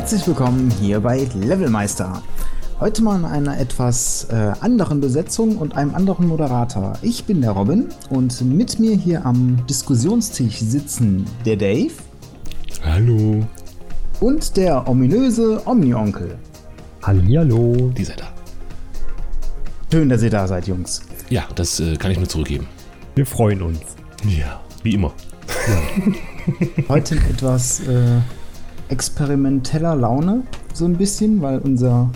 Hallo herzlich willkommen hier bei Levelmeister. Heute mal in einer etwas äh, anderen Besetzung und einem anderen Moderator. Ich bin der Robin und mit mir hier am Diskussionstisch sitzen der Dave. Hallo. Und der ominöse Omni-Onkel. Hallihallo. Die seid da. Schön, dass ihr da seid, Jungs. Ja, das äh, kann ich nur zurückgeben. Wir freuen uns. Ja, wie immer. Heute in etwas äh, experimenteller Laune, so ein bisschen, weil unser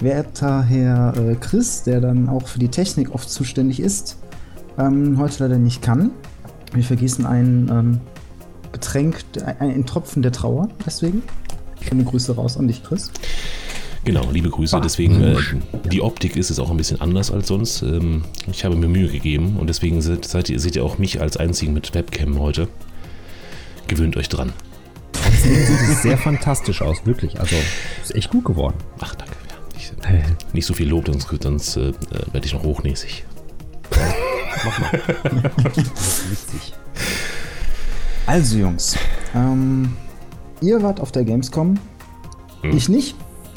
werter Herr äh, Chris, der dann auch für die Technik oft zuständig ist, ähm, heute leider nicht kann. Wir vergießen ein ähm, Getränk, ein, ein Tropfen der Trauer, deswegen. Schöne Grüße raus an dich, Chris. Genau, liebe Grüße. Deswegen, äh, die Optik ist es auch ein bisschen anders als sonst. Ähm, ich habe mir Mühe gegeben und deswegen seid, seid ihr, seht ihr auch mich als einzigen mit Webcam heute. Gewöhnt euch dran. Sieht es sehr fantastisch aus, wirklich. Also, ist echt gut geworden. Ach, danke. Ja, nicht, nicht so viel Lob, sonst, sonst äh, werde ich noch hochnäsig. Mach mal. Witzig. Also, Jungs, ähm, ihr wart auf der Gamescom, Hm. ich nicht.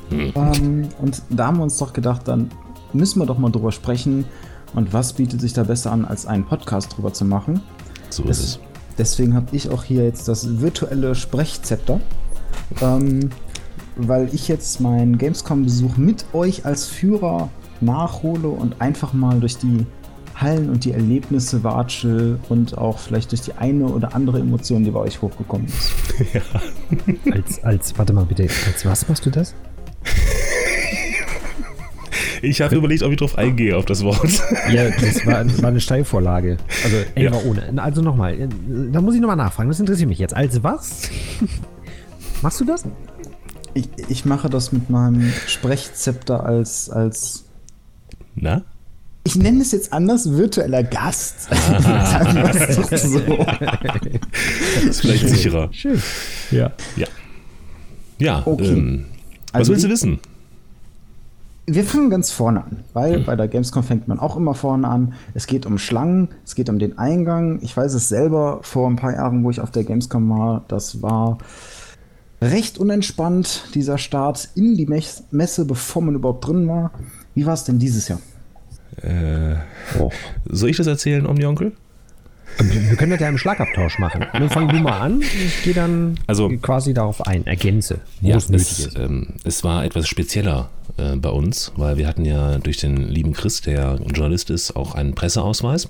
Hm. Ähm, und da haben wir uns doch gedacht, dann müssen wir doch mal drüber sprechen. Und was bietet sich da besser an, als einen Podcast drüber zu machen? So ist es. Deswegen habe ich auch hier jetzt das virtuelle Sprechzepter. Ähm, weil ich jetzt meinen Gamescom-Besuch mit euch als Führer nachhole und einfach mal durch die Hallen und die Erlebnisse watsche und auch vielleicht durch die eine oder andere Emotion, die bei euch hochgekommen ist. Als, als, warte mal bitte, als was machst du das? Ich habe überlegt, ob ich drauf eingehe, auf das Wort. Ja, das war, war eine Steilvorlage. Also, ey, Ja. ohne. Also nochmal, da muss ich nochmal nachfragen, das interessiert mich jetzt. Als was? Machst du das? Ich, ich mache das mit meinem Sprechzepter als, als Na? ich nenne es jetzt anders, virtueller Gast. Sagen wir es doch so. Das ist vielleicht sicherer. Schön. Ja. Ja. Ja, Okay. ähm, was Also willst du wissen? Wir fangen ganz vorne an, weil bei der Gamescom fängt man auch immer vorne an. Es geht um Schlangen, es geht um den Eingang. Ich weiß es selber vor ein paar Jahren, wo ich auf der Gamescom war, das war recht unentspannt, dieser Start in die Mes- Messe, bevor man überhaupt drin war. Wie war es denn dieses Jahr? Äh, Oh. soll ich das erzählen, Omni-Onkel? Wir können das ja im Schlagabtausch machen. Dann fang du mal an. Ich gehe dann Also- quasi darauf ein, ergänze, wo Ja, es nötig ist. ähm, es war etwas spezieller äh, bei uns, weil wir hatten ja durch den lieben Chris, der Journalist ist, auch einen Presseausweis.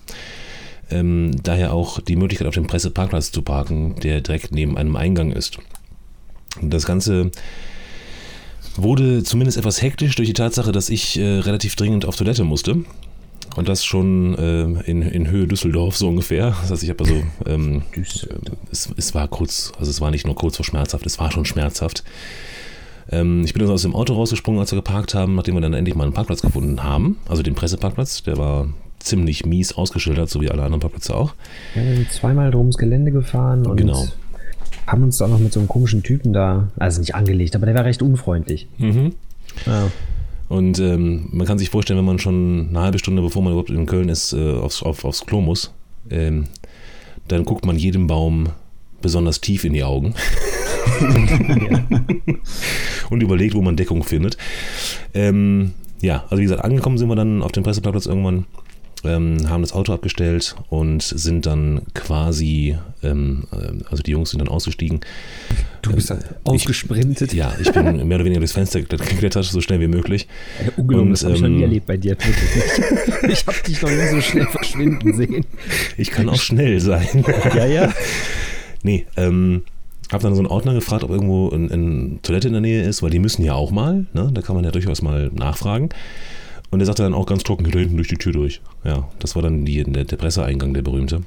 Ähm, daher auch die Möglichkeit, auf dem Presseparkplatz zu parken, der direkt neben einem Eingang ist. Das Ganze wurde zumindest etwas hektisch durch die Tatsache, dass ich äh, relativ dringend auf Toilette musste. Und das schon äh, in, in Höhe Düsseldorf so ungefähr. Das heißt, ich habe also, ähm, es, es war kurz, also es war nicht nur kurz vor schmerzhaft, es war schon schmerzhaft. Ähm, ich bin also aus dem Auto rausgesprungen, als wir geparkt haben, nachdem wir dann endlich mal einen Parkplatz gefunden haben. Also den Presseparkplatz, der war ziemlich mies ausgeschildert, so wie alle anderen Parkplätze auch. Ja, wir sind zweimal ums Gelände gefahren und Genau. haben uns auch noch mit so einem komischen Typen da, also nicht angelegt, aber der war recht unfreundlich. Mhm. Ja. Und ähm, man kann sich vorstellen, wenn man schon eine halbe Stunde, bevor man überhaupt in Köln ist, äh, aufs, auf, aufs Klo muss, ähm, dann guckt man jedem Baum besonders tief in die Augen und überlegt, wo man Deckung findet. Ähm, ja, also wie gesagt, angekommen sind wir dann auf dem Presseparkplatz irgendwann, ähm, haben das Auto abgestellt und sind dann quasi, ähm, ähm, also die Jungs sind dann ausgestiegen. Du bist halt ausgesprintet. Ja, ich bin mehr oder weniger durchs Fenster geklettert, so schnell wie möglich. Ja, ungelogen, Und, das habe ich noch nie ähm, erlebt bei dir. Ich habe dich noch nie so schnell verschwinden sehen. Ich kann auch schnell sein. Ja, ja. Nee, ähm, hab dann so einen Ordner gefragt, ob irgendwo eine ein Toilette in der Nähe ist, weil die müssen ja auch mal, ne? Da kann man ja durchaus mal nachfragen. Und er sagte dann auch ganz trocken, da hinten durch die Tür durch. Ja, das war dann die, der, der Presseeingang, der berühmte.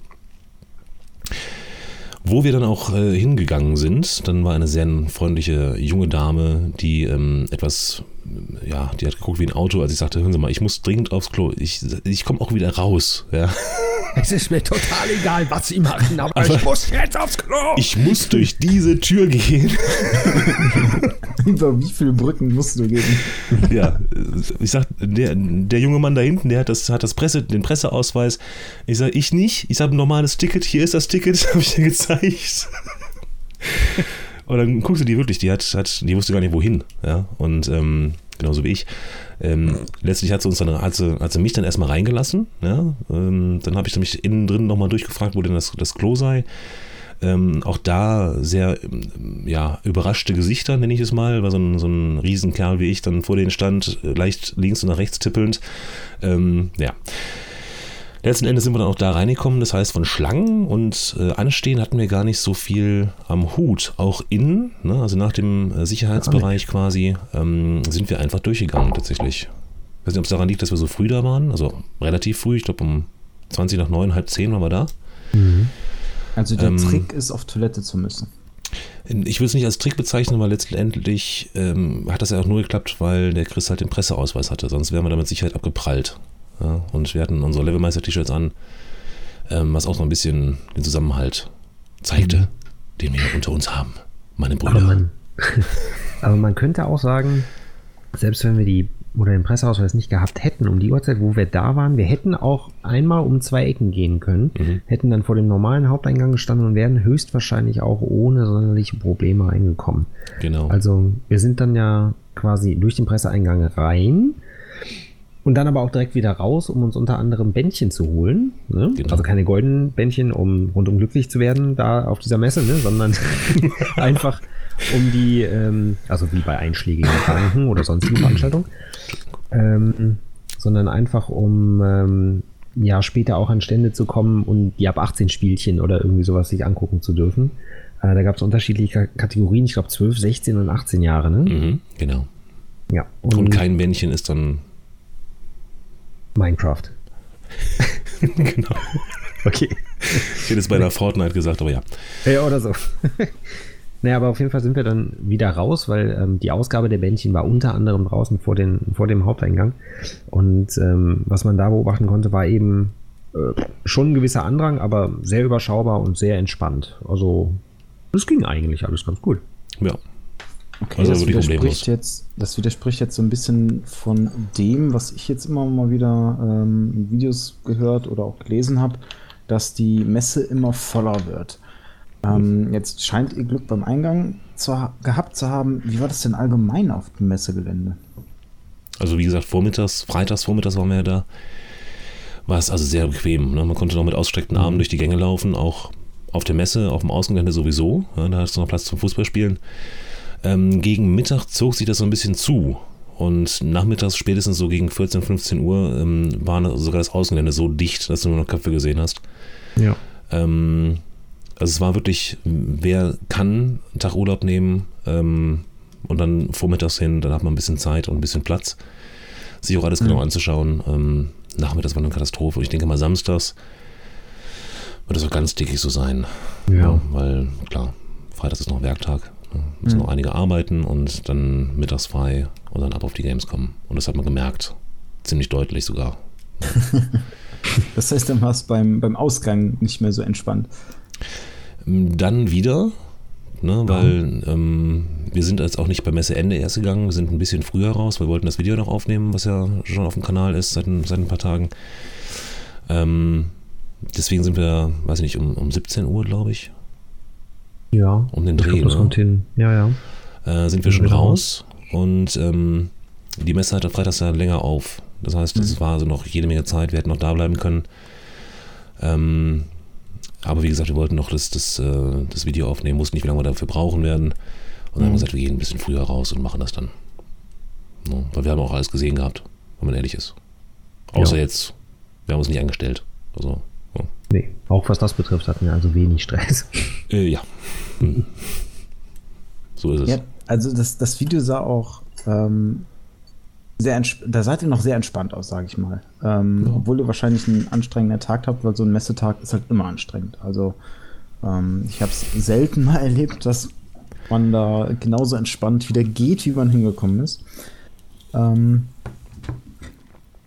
Wo wir dann auch äh, hingegangen sind, dann war eine sehr freundliche junge Dame, die ähm, etwas, ja, die hat geguckt wie ein Auto, als ich sagte, hören Sie mal, ich muss dringend aufs Klo, ich, ich komme auch wieder raus. Ja. Es ist mir total egal, was sie machen, aber, Aber- ich muss jetzt aufs Klo. Ich muss durch diese Tür gehen. Über wie viele Brücken musst du gehen? Ja, ich sag, der, der junge Mann da hinten, der hat das, hat das Presse, den Presseausweis. Ich sag, ich nicht. Ich habe ein normales Ticket. Hier ist das Ticket, habe ich dir gezeigt. Und dann guckst du die wirklich, die hat, hat, die wusste gar nicht wohin, ja. Und ähm, genauso wie ich. Ähm, letztlich hat sie uns dann, hat sie, hat sie mich dann erstmal reingelassen, ja. Ähm, dann habe ich mich innen drin nochmal durchgefragt, wo denn das, das Klo sei. Ähm, auch da sehr ähm, ja, überraschte Gesichter, nenne ich es mal, weil so ein, so ein Riesenkerl wie ich dann vor denen stand, äh, leicht links und nach rechts tippelnd. Ähm, ja. Letzten Endes sind wir dann auch da reingekommen, das heißt von Schlangen und äh, Anstehen hatten wir gar nicht so viel am Hut. Auch innen, ne, also nach dem äh, Sicherheitsbereich quasi, ähm, sind wir einfach durchgegangen tatsächlich. Ich weiß nicht, ob es daran liegt, dass wir so früh da waren, also relativ früh, ich glaube um 20 nach 9, halb 10 waren wir da. Mhm. Also der ähm, Trick ist, auf Toilette zu müssen. Ich will es nicht als Trick bezeichnen, weil letztendlich ähm, hat das ja auch nur geklappt, weil der Chris halt den Presseausweis hatte. Sonst wären wir da mit Sicherheit abgeprallt. Ja, und wir hatten unsere Levelmeister-T-Shirts an, ähm, was auch noch ein bisschen den Zusammenhalt zeigte, mhm. den wir unter uns haben, meine Brüder. Aber man, aber man könnte auch sagen, selbst wenn wir die oder den Presseausweis nicht gehabt hätten um die Uhrzeit, wo wir da waren, wir hätten auch einmal um zwei Ecken gehen können, mhm. hätten dann vor dem normalen Haupteingang gestanden und wären höchstwahrscheinlich auch ohne sonderliche Probleme reingekommen. Genau. Also wir sind dann ja quasi durch den Presseeingang rein, und dann aber auch direkt wieder raus, um uns unter anderem Bändchen zu holen. Ne? Genau. Also keine goldenen Bändchen, um rundum glücklich zu werden da auf dieser Messe, ne? sondern einfach um die, ähm, also wie bei einschlägigen Banken oder sonstigen Veranstaltungen, ähm, sondern einfach um ähm, ja später auch an Stände zu kommen und die ab 18 Spielchen oder irgendwie sowas sich angucken zu dürfen. Äh, da gab es unterschiedliche Kategorien, ich glaube 12, 16 und 18 Jahre. Ne? Mhm, genau. Ja. Und, und kein Bändchen ist dann Minecraft. genau. Okay. Ich hätte es bei der Fortnite gesagt, aber ja. Ja, oder so. naja, aber auf jeden Fall sind wir dann wieder raus, weil ähm, die Ausgabe der Bändchen war unter anderem draußen vor, den, vor dem Haupteingang. Und ähm, was man da beobachten konnte, war eben äh, schon ein gewisser Andrang, aber sehr überschaubar und sehr entspannt. Also, es ging eigentlich alles ganz gut. Ja, Okay, also das, widerspricht jetzt, das widerspricht jetzt so ein bisschen von dem, was ich jetzt immer mal wieder ähm, in Videos gehört oder auch gelesen habe, dass die Messe immer voller wird. Ähm, jetzt scheint ihr Glück beim Eingang zu, gehabt zu haben. Wie war das denn allgemein auf dem Messegelände? Also wie gesagt, vormittags, freitags vormittags waren wir ja da. War es also sehr bequem. Ne? Man konnte noch mit ausgestreckten Armen mhm. durch die Gänge laufen, auch auf der Messe, auf dem Außengelände sowieso. Ja, da hast du noch Platz zum Fußballspielen. Ähm, gegen Mittag zog sich das so ein bisschen zu. Und nachmittags, spätestens so gegen 14, 15 Uhr, ähm, war sogar das Außengelände so dicht, dass du nur noch Köpfe gesehen hast. Ja. Ähm, also es war wirklich, wer kann, einen Tag Urlaub nehmen ähm, und dann vormittags hin, dann hat man ein bisschen Zeit und ein bisschen Platz, sich auch alles genau mhm. anzuschauen. Ähm, nachmittags war eine Katastrophe. Und ich denke mal, samstags wird es auch ganz dickig so sein. Ja. ja. Weil, klar, Freitag ist noch Werktag. Müssen mhm. noch einige arbeiten und dann mittags frei und dann ab auf die Games kommen. Und das hat man gemerkt. Ziemlich deutlich sogar. das heißt, dann war es beim, beim Ausgang nicht mehr so entspannt. Dann wieder, ne, weil ähm, wir sind jetzt auch nicht bei Messeende erst gegangen, wir sind ein bisschen früher raus, wir wollten das Video noch aufnehmen, was ja schon auf dem Kanal ist seit, seit ein paar Tagen. Ähm, deswegen sind wir, weiß ich nicht, um, um 17 Uhr, glaube ich, ja. Um den Dreh. Glaub, ne? kommt hin. Ja, ja. Äh, sind wir schon raus und ähm, die Messe hat am Freitag ja länger auf. Das heißt, es mhm. war also noch jede Menge Zeit, wir hätten noch da bleiben können. Ähm, aber wie gesagt, wir wollten noch das, das, äh, das Video aufnehmen, wussten nicht, wie lange wir dafür brauchen werden. Und dann mhm. haben wir gesagt, wir gehen ein bisschen früher raus und machen das dann. Ja, weil wir haben auch alles gesehen gehabt, wenn man ehrlich ist. Außer ja. jetzt, wir haben uns nicht angestellt. Also, Nee, auch was das betrifft, hatten wir also wenig Stress. Äh, ja. Hm. So ist es. Ja, also das, das Video sah auch ähm, sehr da seid ihr noch sehr entspannt aus, sage ich mal. Ähm, ja. Obwohl ihr wahrscheinlich einen anstrengenden Tag habt, weil so ein Messetag ist halt immer anstrengend. Also ähm, ich habe es selten mal erlebt, dass man da genauso entspannt wieder geht, wie man hingekommen ist. Ähm,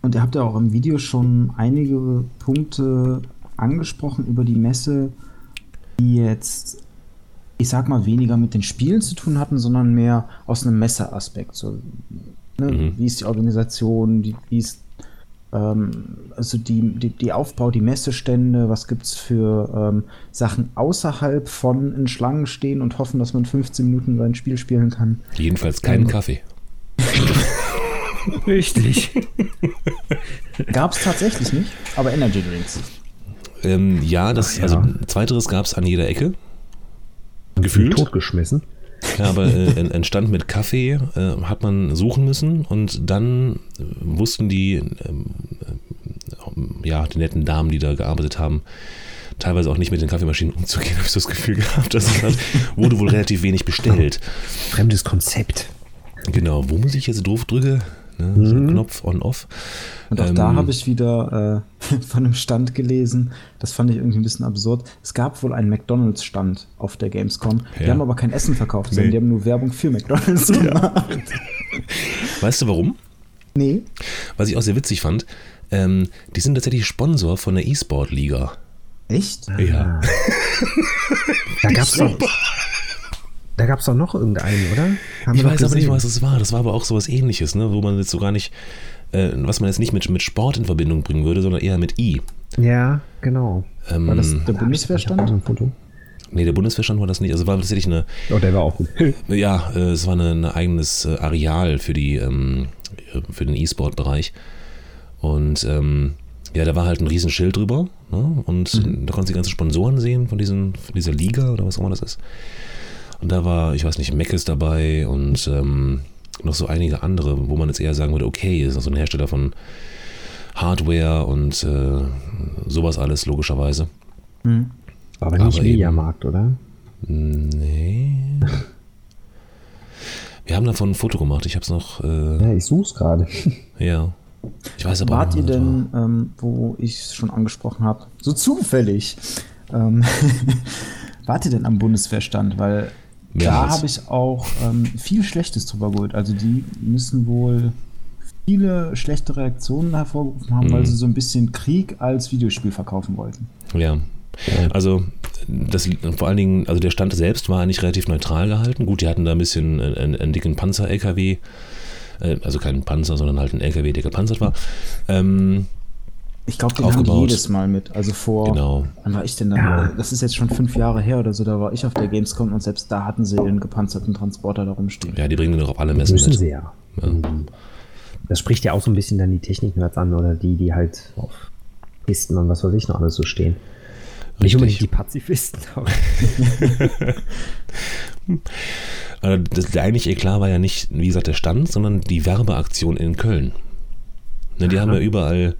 und ihr habt ja auch im Video schon einige Punkte angesprochen über die Messe, die jetzt, ich sag mal, weniger mit den Spielen zu tun hatten, sondern mehr aus einem Messeaspekt. So, ne? mhm. Wie ist die Organisation, die, wie ist ähm, also die, die, die, Aufbau, die Messestände, was gibt es für ähm, Sachen außerhalb von in Schlangen stehen und hoffen, dass man 15 Minuten sein Spiel spielen kann. Jedenfalls keinen ähm, Kaffee. Richtig. gab es tatsächlich nicht, aber Energy Drinks. Ähm, ja, das, Ach, ja. also zweiteres gab es an jeder Ecke. Gefühlt. Totgeschmissen. Ja, aber äh, entstand mit Kaffee, äh, hat man suchen müssen und dann äh, wussten die, ähm, äh, ja, die netten Damen, die da gearbeitet haben, teilweise auch nicht mit den Kaffeemaschinen umzugehen, habe ich so das Gefühl gehabt. Das hat, wurde wohl relativ wenig bestellt. Fremdes Konzept. Genau, wo muss ich jetzt drauf drücken? Ne? Mhm. So ein Knopf on-off. Und auch ähm, da habe ich wieder äh, von einem Stand gelesen, das fand ich irgendwie ein bisschen absurd. Es gab wohl einen McDonalds-Stand auf der Gamescom. Die ja. haben aber kein Essen verkauft, nee. sondern die haben nur Werbung für McDonalds gemacht. Weißt du warum? Nee. Was ich auch sehr witzig fand, ähm, die sind tatsächlich Sponsor von der E-Sport-Liga. Echt? Ja. da gab es doch, da gab es doch noch irgendeinen, oder? Haben ich weiß aber nicht, was es war. Das war aber auch sowas ähnliches, ne? wo man jetzt so gar nicht, äh, was man jetzt nicht mit, mit Sport in Verbindung bringen würde, sondern eher mit I. Ja, genau. Ähm, war das der Bundeswehrstand? Ein Foto? Nee, der Bundeswehrstand war das nicht. Also war tatsächlich eine. Oh, der war auch gut. ja, äh, es war ein eigenes äh, Areal für die ähm, für den E-Sport-Bereich. Und ähm, ja, da war halt ein Riesenschild drüber. Ne? Und mhm. da konnten sie die ganzen Sponsoren sehen von, diesen, von dieser Liga oder was auch immer das ist. Und da war, ich weiß nicht, Mac ist dabei und ähm, noch so einige andere, wo man jetzt eher sagen würde, okay, ist so ein Hersteller von Hardware und äh, sowas alles, logischerweise. Mhm. Aber nicht Mediamarkt, oder? Nee. Wir haben davon ein Foto gemacht. Ich habe es noch. Äh, ja, ich suche es gerade. Ja. Ich weiß aber Wart ihr denn, ähm, wo ich es schon angesprochen habe, so zufällig, ähm, wart ihr denn am Bundeswehrstand? Weil da habe ich auch ähm, viel Schlechtes drüber geholt. Also die müssen wohl viele schlechte Reaktionen hervorgerufen haben, mhm. weil sie so ein bisschen Krieg als Videospiel verkaufen wollten. Ja. Also das, vor allen Dingen, also der Stand selbst war eigentlich relativ neutral gehalten. Gut, die hatten da ein bisschen einen, einen dicken Panzer-LKW, äh, also keinen Panzer, sondern halt einen LKW, der gepanzert war. Ähm, ich glaube, den aufgebaut. haben jedes Mal mit. Also vor, genau. wann war ich denn da? Ja. Das ist jetzt schon fünf Jahre her oder so, da war ich auf der Gamescom und selbst da hatten sie den gepanzerten Transporter da rumstehen. Ja, die bringen den doch auf alle Messen müssen mit. sie ja. ja. Mhm. Das spricht ja auch so ein bisschen dann die Technik-Nerds an oder die, die halt auf Pisten und was weiß ich noch alles so stehen. Richtig. Nicht unbedingt die Pazifisten. Also das, eigentliche Eklat war ja nicht, wie gesagt, der Stand, sondern die Werbeaktion in Köln. Ne, die Aha. haben ja überall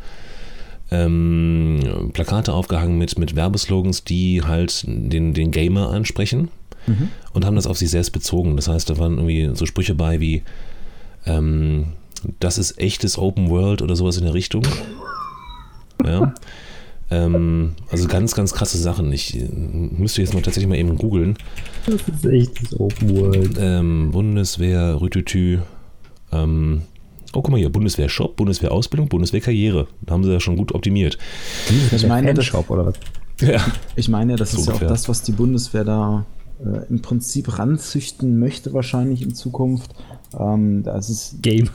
ähm, Plakate aufgehangen mit, mit Werbeslogans, die halt den, den Gamer ansprechen mhm. und haben das auf sich selbst bezogen. Das heißt, da waren irgendwie so Sprüche bei wie ähm, das ist echtes Open World oder sowas in der Richtung. Ja. Ähm, also ganz, ganz krasse Sachen. Ich äh, müsste jetzt mal tatsächlich mal eben googeln. Das ist echtes Open World. Ähm, Bundeswehr, Rütütü. Ähm, Oh, guck mal hier, Bundeswehr-Shop, Bundeswehr-Ausbildung, Bundeswehr-Karriere. Da haben sie ja schon gut optimiert. Ich meine, das, oder was? Ja. Ich meine, das so ist ungefähr. ja auch das, was die Bundeswehr da äh, im Prinzip ranzüchten möchte, wahrscheinlich in Zukunft. Ähm, das ist. Game.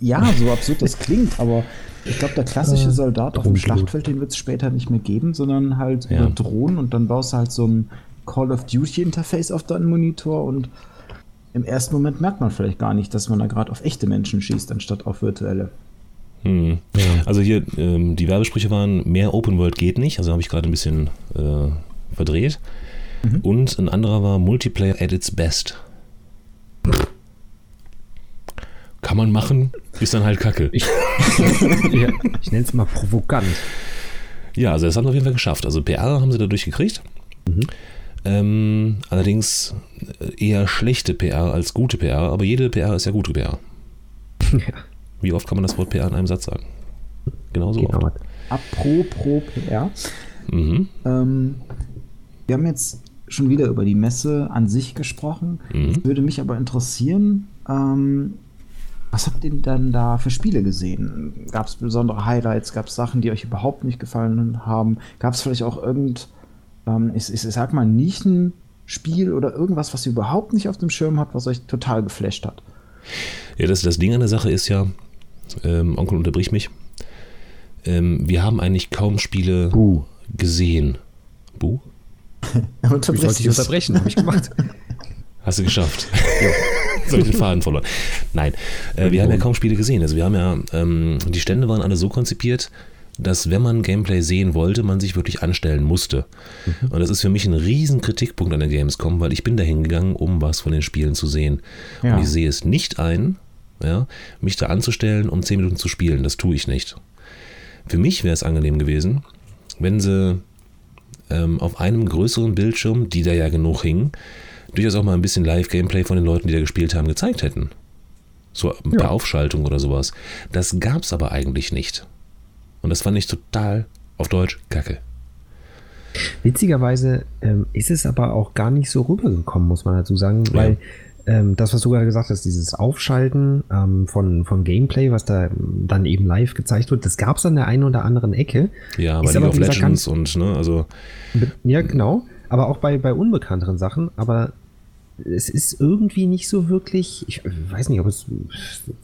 Ja, so absurd das klingt, aber ich glaube, der klassische Soldat auf dem Schlachtfeld, den wird es später nicht mehr geben, sondern halt ja. über Drohnen und dann baust du halt so ein Call of Duty Interface auf deinen Monitor und im ersten Moment merkt man vielleicht gar nicht, dass man da gerade auf echte Menschen schießt, anstatt auf virtuelle. Hm. Ja. Also hier, ähm, die Werbesprüche waren, mehr Open World geht nicht, also habe ich gerade ein bisschen äh, verdreht. Mhm. Und ein anderer war Multiplayer at its best. Kann man machen, ist dann halt kacke. Ich, ja, ich nenne es mal provokant. Ja, also das haben sie auf jeden Fall geschafft. Also PR haben sie dadurch gekriegt. Mhm. Ähm, allerdings eher schlechte PR als gute PR, aber jede PR ist ja gute PR. Ja. Wie oft kann man das Wort PR in einem Satz sagen? Genauso genau. oft. Apropos PR. Mhm. Ähm, wir haben jetzt schon wieder über die Messe an sich gesprochen. Mhm. Würde mich aber interessieren, ähm, was habt ihr denn da für Spiele gesehen? Gab es besondere Highlights? Gab es Sachen, die euch überhaupt nicht gefallen haben? Gab es vielleicht auch irgend ähm, ich, ich, sag mal, Nischenspiel oder irgendwas, was ihr überhaupt nicht auf dem Schirm habt, was euch total geflasht hat? Ja, das, das Ding an der Sache ist ja, ähm, Onkel unterbrich mich, Ähm, wir haben eigentlich kaum Spiele Buh. gesehen. Buh? ich wollte dich unterbrechen, habe ich gemacht. Hast du geschafft. Soll ich den Faden verloren? Nein, äh, wir haben ja kaum Spiele gesehen. Also wir haben ja, ähm, die Stände waren alle so konzipiert, dass wenn man Gameplay sehen wollte, man sich wirklich anstellen musste. Mhm. Und das ist für mich ein riesen Kritikpunkt an der Gamescom, weil ich bin da hingegangen, um was von den Spielen zu sehen. Ja. Und ich sehe es nicht ein, ja, mich da anzustellen, um 10 Minuten zu spielen. Das tue ich nicht. Für mich wäre es angenehm gewesen, wenn sie ähm, auf einem größeren Bildschirm, die da ja genug hingen, durchaus auch mal ein bisschen Live-Gameplay von den Leuten, die da gespielt haben, gezeigt hätten. So bei ja. Aufschaltung oder sowas. Das gab es aber eigentlich nicht. Und das fand ich total auf Deutsch kacke. Witzigerweise ähm, ist es aber auch gar nicht so rübergekommen, muss man dazu sagen, weil ähm, das, was du gerade gesagt hast, dieses Aufschalten ähm, von, von Gameplay, was da dann eben live gezeigt wird, das gab es an der einen oder anderen Ecke. Ja, bei League of Legends und, ne, also. Ja, genau. Aber auch bei, bei unbekannteren Sachen. Aber es ist irgendwie nicht so wirklich, ich weiß nicht, ob es,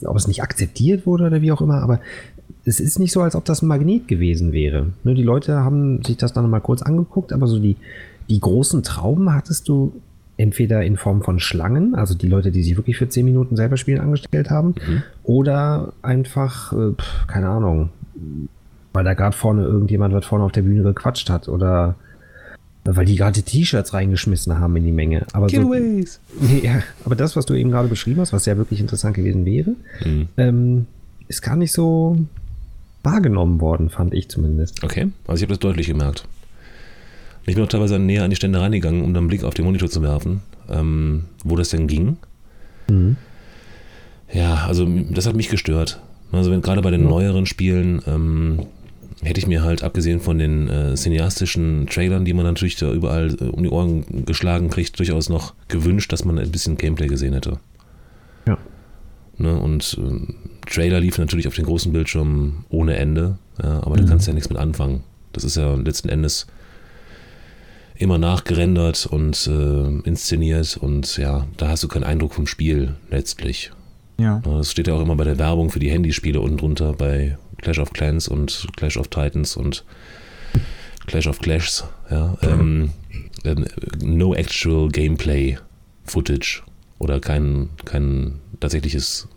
ob es nicht akzeptiert wurde oder wie auch immer, aber es ist nicht so, als ob das ein Magnet gewesen wäre. Ne, die Leute haben sich das dann mal kurz angeguckt, aber so die, die großen Trauben hattest du entweder in Form von Schlangen, also die Leute, die sich wirklich für 10 Minuten selber spielen angestellt haben, mhm. oder einfach, äh, keine Ahnung, weil da gerade vorne irgendjemand was vorne auf der Bühne gequatscht hat oder weil die gerade T-Shirts reingeschmissen haben in die Menge. Aber, so, ja, aber das, was du eben gerade beschrieben hast, was ja wirklich interessant gewesen wäre, mhm. ähm, ist gar nicht so wahrgenommen worden, fand ich zumindest. Okay, also ich habe das deutlich gemerkt. Ich bin auch teilweise näher an die Stände reingegangen, um dann einen Blick auf den Monitor zu werfen, ähm, wo das denn ging. Mhm. Ja, also das hat mich gestört. Also wenn gerade bei den neueren Spielen ähm, hätte ich mir halt, abgesehen von den äh, cineastischen Trailern, die man natürlich da überall äh, um die Ohren geschlagen kriegt, durchaus noch gewünscht, dass man ein bisschen Gameplay gesehen hätte. Ja. Ne, und äh, Trailer liefen natürlich auf den großen Bildschirmen ohne Ende, ja, aber mhm. da kannst du ja nichts mit anfangen. Das ist ja letzten Endes immer nachgerendert und äh, inszeniert und ja, da hast du keinen Eindruck vom Spiel letztlich. Ja. Das steht ja auch immer bei der Werbung für die Handyspiele unten drunter bei Clash of Clans und Clash of Titans und Clash of Clashs. Ja, ähm, ähm, no actual Gameplay Footage oder kein, kein tatsächliches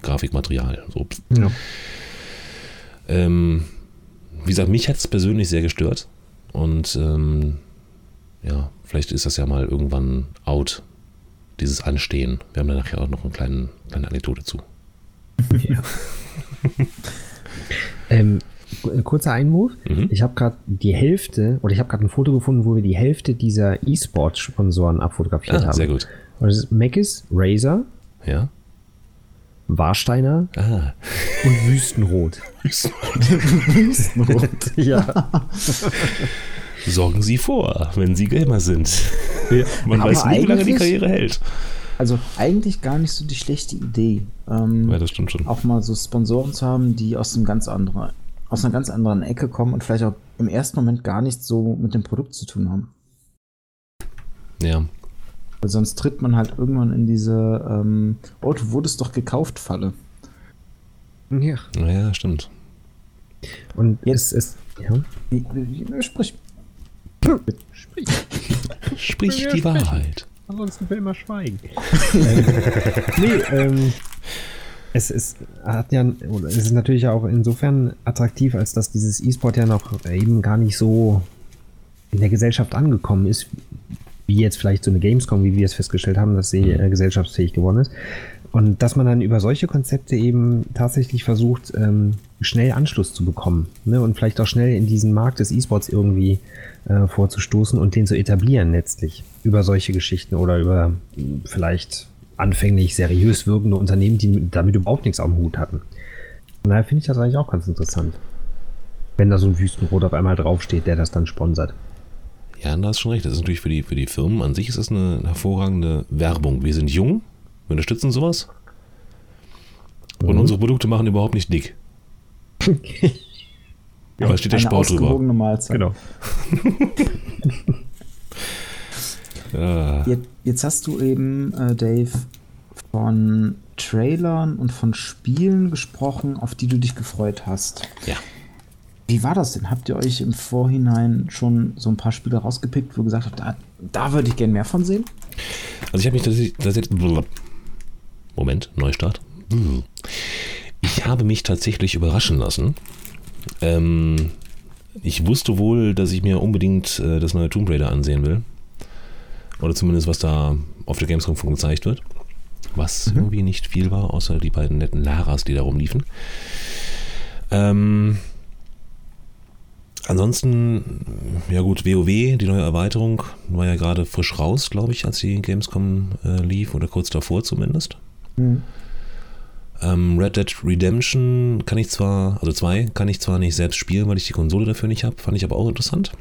Spielgrafikmaterial. So. Ja. Ähm, wie gesagt, mich hat es persönlich sehr gestört. Und ähm, ja, vielleicht ist das ja mal irgendwann out, dieses Anstehen. Wir haben da nachher auch noch eine kleine, kleine Anekdote zu. Ja. ähm, kurzer Einwurf. Mhm. Ich habe gerade die Hälfte, oder ich habe gerade ein Foto gefunden, wo wir die Hälfte dieser E-Sport-Sponsoren abfotografiert ah, haben. Sehr gut. Und das ist Macis, Razer, ja. Warsteiner ah. und Wüstenrot. Wüstenrot. ja. Sorgen Sie vor, wenn Sie Gamer sind. Ja. Man Aber weiß nie, wie lange die Karriere hält. Also eigentlich gar nicht so die schlechte Idee. Ähm, ja, das stimmt schon. Auch mal so Sponsoren zu haben, die aus einem ganz anderen, aus einer ganz anderen Ecke kommen und vielleicht auch im ersten Moment gar nichts so mit dem Produkt zu tun haben. Ja. Weil sonst tritt man halt irgendwann in diese ähm, Oh, du wurdest doch gekauft Falle. Ja. Ja, stimmt. Und jetzt ist. Ja. Sprich. Sprich. Sprich die Wahrheit. Ansonsten will immer schweigen. nee, ähm, es ist, hat ja, es ist natürlich auch insofern attraktiv, als dass dieses E-Sport ja noch eben gar nicht so in der Gesellschaft angekommen ist, wie jetzt vielleicht so eine Gamescom, wie wir es festgestellt haben, dass sie mhm. äh, gesellschaftsfähig geworden ist. Und dass man dann über solche Konzepte eben tatsächlich versucht, ähm, schnell Anschluss zu bekommen ne? und vielleicht auch schnell in diesen Markt des E-Sports irgendwie äh, vorzustoßen und den zu etablieren letztlich über solche Geschichten oder über vielleicht anfänglich seriös wirkende Unternehmen, die damit überhaupt nichts am Hut hatten. Und daher finde ich das eigentlich auch ganz interessant. Wenn da so ein Wüstenrot auf einmal draufsteht, der das dann sponsert. Ja, da hast schon recht. Das ist natürlich für die, für die Firmen an sich ist das eine hervorragende Werbung. Wir sind jung, wir unterstützen sowas. Und mhm. unsere Produkte machen überhaupt nicht dick. ja, da steht der Sport drüber. Mahlzeit. Genau. ja. jetzt, jetzt, hast du eben, äh, Dave, von Trailern und von Spielen gesprochen, auf die du dich gefreut hast. Ja. Wie war das denn? Habt ihr euch im Vorhinein schon so ein paar Spiele rausgepickt, wo ihr gesagt habt, da, da würde ich gerne mehr von sehen? Also ich habe mich tatsächlich, tatsächlich Moment, Neustart. Ich habe mich tatsächlich überraschen lassen. Ähm, ich wusste wohl, dass ich mir unbedingt äh, das neue Tomb Raider ansehen will. Oder zumindest, was da auf der Gamescom gezeigt wird. Was mhm. irgendwie nicht viel war, außer die beiden netten Laras, die da rumliefen. Ähm, ansonsten, ja gut, WoW, die neue Erweiterung, war ja gerade frisch raus, glaube ich, als die Gamescom äh, lief oder kurz davor zumindest. Mhm. Ähm, Red Dead Redemption kann ich zwar, also zwei, kann ich zwar nicht selbst spielen, weil ich die Konsole dafür nicht habe, fand ich aber auch interessant.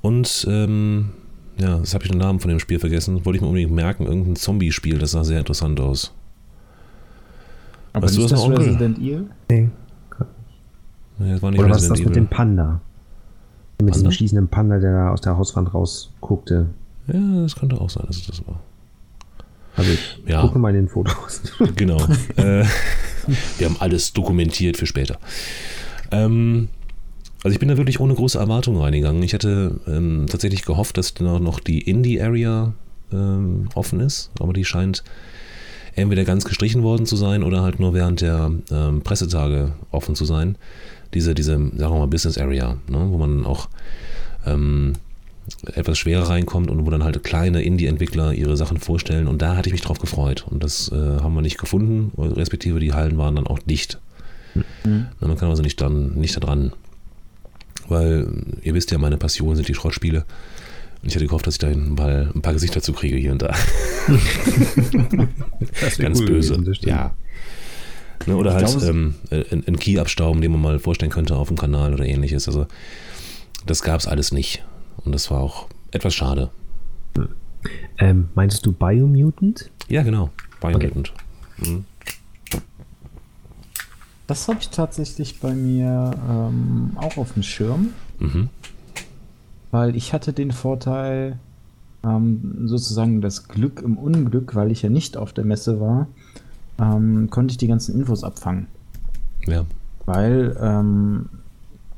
Und ähm, ja, das habe ich den Namen von dem Spiel vergessen. Wollte ich mir unbedingt merken. Irgendein Zombie-Spiel, das sah sehr interessant aus. Aber weißt du, was das? Resident Evil? Nee. Nee, das war nicht Oder was ist das mit dem Panda? Mit Panda? diesem schießenden Panda, der aus der Hauswand rausguckte. Ja, das könnte auch sein, dass es das war. Also ich ja. gucke mal in den Fotos. Genau. äh, wir haben alles dokumentiert für später. Ähm, also ich bin da wirklich ohne große Erwartungen reingegangen. Ich hätte ähm, tatsächlich gehofft, dass noch die Indie-Area ähm, offen ist, aber die scheint entweder ganz gestrichen worden zu sein oder halt nur während der ähm, Pressetage offen zu sein. Diese, diese, sagen wir mal, Business Area, ne, wo man auch ähm, etwas schwerer reinkommt und wo dann halt kleine Indie-Entwickler ihre Sachen vorstellen. Und da hatte ich mich drauf gefreut. Und das äh, haben wir nicht gefunden, respektive die Hallen waren dann auch dicht. Mhm. Man kann also nicht, dann, nicht da dran. Weil ihr wisst ja, meine Passion sind die Schrottspiele. Und ich hatte gehofft, dass ich da mal ein paar Gesichter zu kriege hier und da. Ganz cool böse. Gewesen, ja. Ne, oder ich halt ähm, ein, Key abstauben, den man mal vorstellen könnte auf dem Kanal oder ähnliches. Also das gab es alles nicht. Und das war auch etwas schade. Hm. Ähm, meintest du Biomutant? Ja, genau. Biomutant. Okay. Mhm. Das habe ich tatsächlich bei mir ähm, auch auf dem Schirm. Mhm. Weil ich hatte den Vorteil, ähm, sozusagen das Glück im Unglück, weil ich ja nicht auf der Messe war, ähm, konnte ich die ganzen Infos abfangen. Ja. Weil ähm,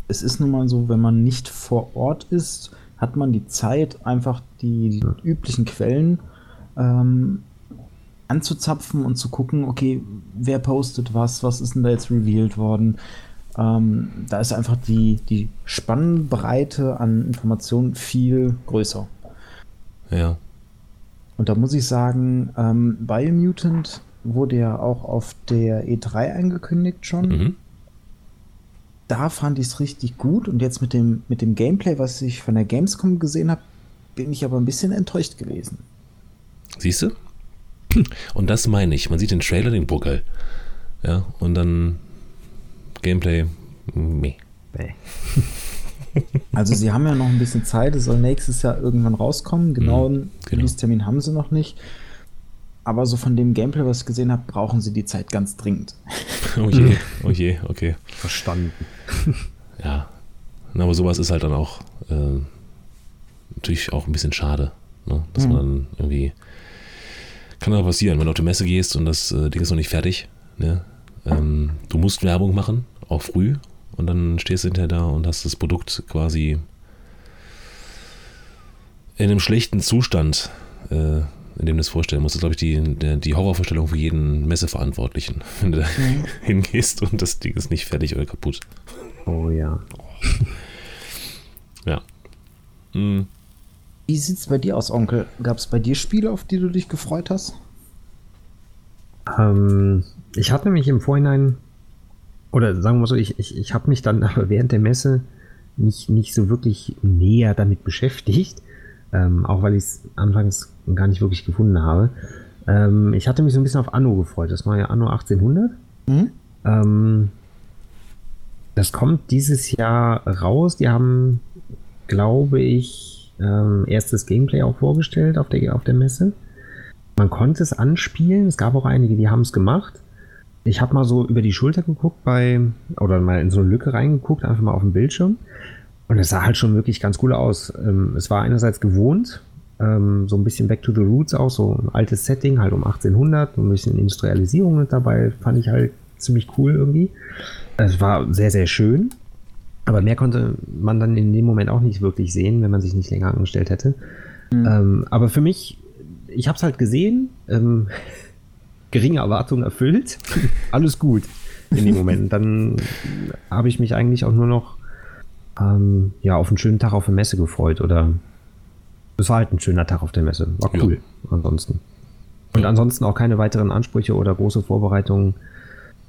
es ist nun mal so, wenn man nicht vor Ort ist, hat man die Zeit, einfach die, üblichen Quellen ähm, anzuzapfen und zu gucken, okay, wer postet was, was ist denn da jetzt revealed worden. Ähm, da ist einfach die, die Spannbreite an Informationen viel größer. Ja. Und da muss ich sagen, ähm, Biomutant wurde ja auch auf der E3 angekündigt schon. Mhm da fand ich es richtig gut und jetzt mit dem, mit dem Gameplay, was ich von der Gamescom gesehen habe, bin ich aber ein bisschen enttäuscht gewesen. Siehst du? Und das meine ich. Man sieht den Trailer, den Buckel. Ja, und dann Gameplay. Meh. Also sie haben ja noch ein bisschen Zeit, es soll nächstes Jahr irgendwann rauskommen. Genau, mhm, genau. Release-Termin haben sie noch nicht. Aber so von dem Gameplay, was ich gesehen habe, brauchen sie die Zeit ganz dringend. Oh je, oh je, okay. Verstanden. Ja. Aber sowas ist halt dann auch äh, natürlich auch ein bisschen schade. Ne? Dass mhm. man dann irgendwie. Kann aber passieren, wenn du auf die Messe gehst und das äh, Ding ist noch nicht fertig. Ne? Ähm, du musst Werbung machen, auch früh. Und dann stehst du hinterher da und hast das Produkt quasi in einem schlechten Zustand äh, in dem du das vorstellen musst. Das ist, glaube ich, die, die Horrorvorstellung für jeden Messeverantwortlichen, wenn du da mhm. hingehst und das Ding ist nicht fertig oder kaputt. Oh ja. Ja. Mhm. Wie sieht es bei dir aus, Onkel? Gab es bei dir Spiele, auf die du dich gefreut hast? Ähm, ich hatte mich im Vorhinein, oder sagen wir so, ich, ich, ich habe mich dann aber während der Messe nicht, nicht so wirklich näher damit beschäftigt. Ähm, auch weil ich es anfangs gar nicht wirklich gefunden habe. Ähm, ich hatte mich so ein bisschen auf Anno gefreut. Das war ja Anno 1800. Mhm. Ähm, das kommt dieses Jahr raus. Die haben, glaube ich, ähm, erstes Gameplay auch vorgestellt auf der, auf der Messe. Man konnte es anspielen. Es gab auch einige, die haben es gemacht. Ich habe mal so über die Schulter geguckt bei, oder mal in so eine Lücke reingeguckt, einfach mal auf dem Bildschirm. Und es sah halt schon wirklich ganz cool aus. Ähm, es war einerseits gewohnt, Ähm, so ein bisschen Back to the Roots auch, so ein altes Setting, halt um 1800, ein bisschen Industrialisierung mit dabei, fand ich halt ziemlich cool irgendwie. Es war sehr, sehr schön. Aber mehr konnte man dann in dem Moment auch nicht wirklich sehen, wenn man sich nicht länger angestellt hätte. Mhm. Ähm, aber für mich, ich habe es halt gesehen, ähm, geringe Erwartungen erfüllt, alles gut in dem Moment. Dann habe ich mich eigentlich auch nur noch ähm, ja, auf einen schönen Tag auf der Messe gefreut oder es war halt ein schöner Tag auf der Messe. War cool ja. ansonsten. Und ja. ansonsten auch keine weiteren Ansprüche oder große Vorbereitungen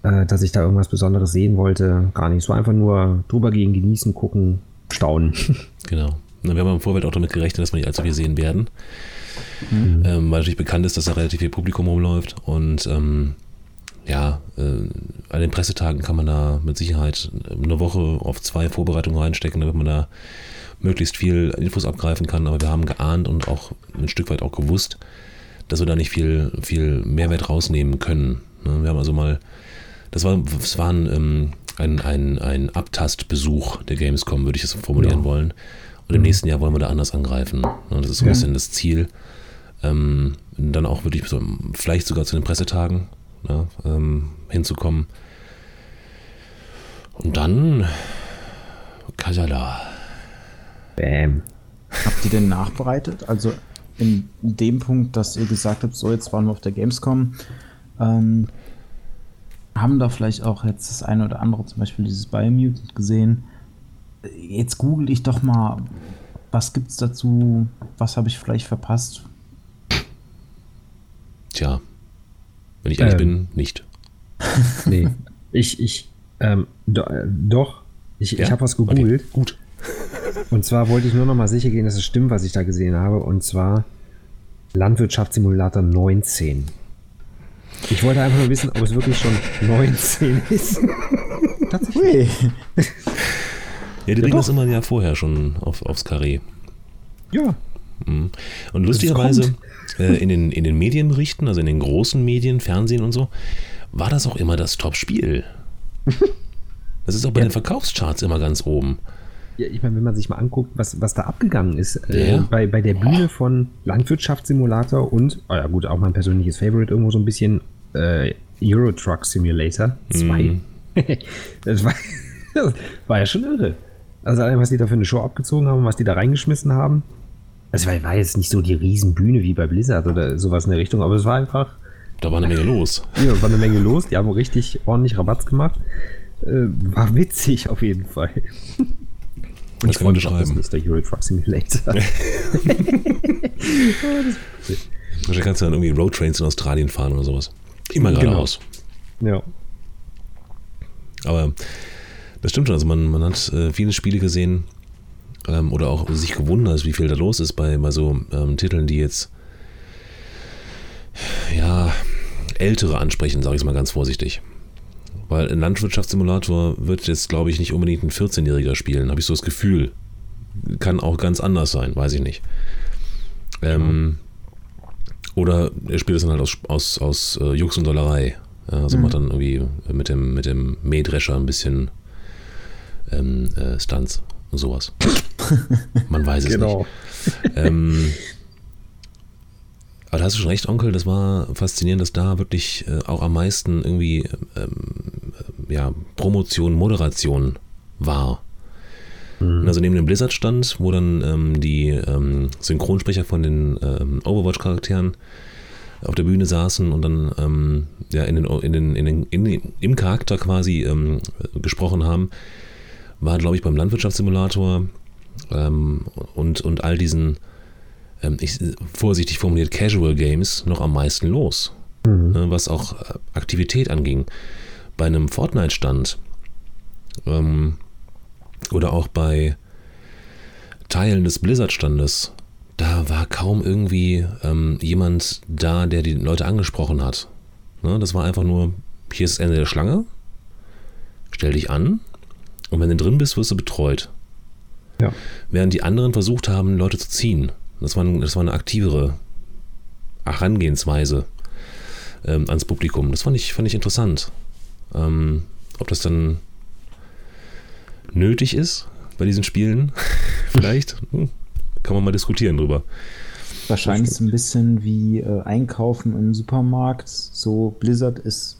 äh, dass ich da irgendwas Besonderes sehen wollte. Gar nicht. So einfach nur drüber gehen, genießen, gucken, staunen. Genau. wir haben im Vorfeld auch damit gerechnet, dass wir nicht allzu viel sehen werden. Mhm. Ähm, weil natürlich bekannt ist, dass da relativ viel Publikum rumläuft. Und ähm, ja, äh, an den Pressetagen kann man da mit Sicherheit eine Woche auf zwei Vorbereitungen reinstecken, damit man da möglichst viel Infos abgreifen kann. Aber wir haben geahnt und auch ein Stück weit auch gewusst, dass wir da nicht viel, viel Mehrwert rausnehmen können. Ne, wir haben also mal das war, das war ein, ähm, ein, ein, ein Abtastbesuch der Gamescom, würde ich es formulieren ja. wollen. Und im mhm. nächsten Jahr wollen wir da anders angreifen. Das ist so ein ja. bisschen das Ziel. Ähm, dann auch wirklich so, vielleicht sogar zu den Pressetagen ja, ähm, hinzukommen. Und dann Kasala. Bam. Habt ihr denn nachbereitet? Also in dem Punkt, dass ihr gesagt habt, so jetzt waren wir auf der Gamescom. Ähm, haben da vielleicht auch jetzt das eine oder andere, zum Beispiel dieses Biomutant gesehen. Jetzt google ich doch mal, was gibt's dazu, was habe ich vielleicht verpasst? Tja, wenn ich ehrlich ähm, bin, nicht. nee, ich, ich, ähm, do, äh, doch, ich, ja? ich habe was gegoogelt. Okay, gut. Und zwar wollte ich nur noch mal sicher gehen, dass es stimmt, was ich da gesehen habe. Und zwar Landwirtschaftssimulator 19. Ich wollte einfach nur wissen, ob es wirklich schon 19 ist. Tatsächlich. Ja, die bringen ja, das immer Jahr vorher schon auf, aufs Karree. Ja. Mhm. Und lustigerweise äh, in, den, in den Medienberichten, also in den großen Medien, Fernsehen und so, war das auch immer das Top-Spiel. Das ist auch bei ja. den Verkaufscharts immer ganz oben. Ja, ich meine, wenn man sich mal anguckt, was, was da abgegangen ist, äh, bei, bei der Bühne von Landwirtschaftssimulator und, oh ja gut, auch mein persönliches Favorite, irgendwo so ein bisschen äh, Euro Truck Simulator 2. Mm. das, war, das war ja schon irre. Also, was die da für eine Show abgezogen haben, was die da reingeschmissen haben. Es war, war jetzt nicht so die Riesenbühne wie bei Blizzard oder sowas in der Richtung, aber es war einfach. Da war eine Menge los. Ja, war eine Menge los. Die haben richtig ordentlich Rabatz gemacht. Äh, war witzig auf jeden Fall. Und ich mich auch, das der Euro Truck Simulator. Wahrscheinlich kannst du dann irgendwie Roadtrains in Australien fahren oder sowas. Immer genau. geradeaus. Genau. Ja. Aber das stimmt schon. Also man, man hat äh, viele Spiele gesehen ähm, oder auch sich gewundert, wie viel da los ist bei, bei so ähm, Titeln, die jetzt ja ältere ansprechen, sage ich es mal ganz vorsichtig. Weil ein Landwirtschaftssimulator wird jetzt, glaube ich, nicht unbedingt ein 14-Jähriger spielen, habe ich so das Gefühl. Kann auch ganz anders sein, weiß ich nicht. Ähm, oder er spielt es dann halt aus, aus, aus uh, Jux und Dollerei. Also mhm. macht dann irgendwie mit dem, mit dem Mähdrescher ein bisschen ähm, äh, Stunts sowas. Man weiß es genau. nicht. Ähm, aber da hast du schon recht, Onkel, das war faszinierend, dass da wirklich äh, auch am meisten irgendwie ähm, ja, Promotion, Moderation war. Mhm. Also neben dem Blizzard-Stand, wo dann ähm, die ähm, Synchronsprecher von den ähm, Overwatch-Charakteren auf der Bühne saßen und dann ähm, ja, in den, in den, in den, in im Charakter quasi ähm, gesprochen haben, war, glaube ich, beim Landwirtschaftssimulator ähm, und, und all diesen ähm, ich, vorsichtig formuliert, Casual Games noch am meisten los, mhm. ne, was auch äh, Aktivität anging. Bei einem Fortnite-Stand ähm, oder auch bei Teilen des Blizzard-Standes, da war kaum irgendwie ähm, jemand da, der die Leute angesprochen hat. Ne, das war einfach nur, hier ist das Ende der Schlange, stell dich an und wenn du drin bist, wirst du betreut. Ja. Während die anderen versucht haben, Leute zu ziehen. Das war, das war eine aktivere Herangehensweise ähm, ans Publikum. Das fand ich, fand ich interessant. Ähm, ob das dann nötig ist bei diesen Spielen, vielleicht, hm, kann man mal diskutieren drüber. Wahrscheinlich so ein bisschen wie äh, Einkaufen im Supermarkt. So Blizzard ist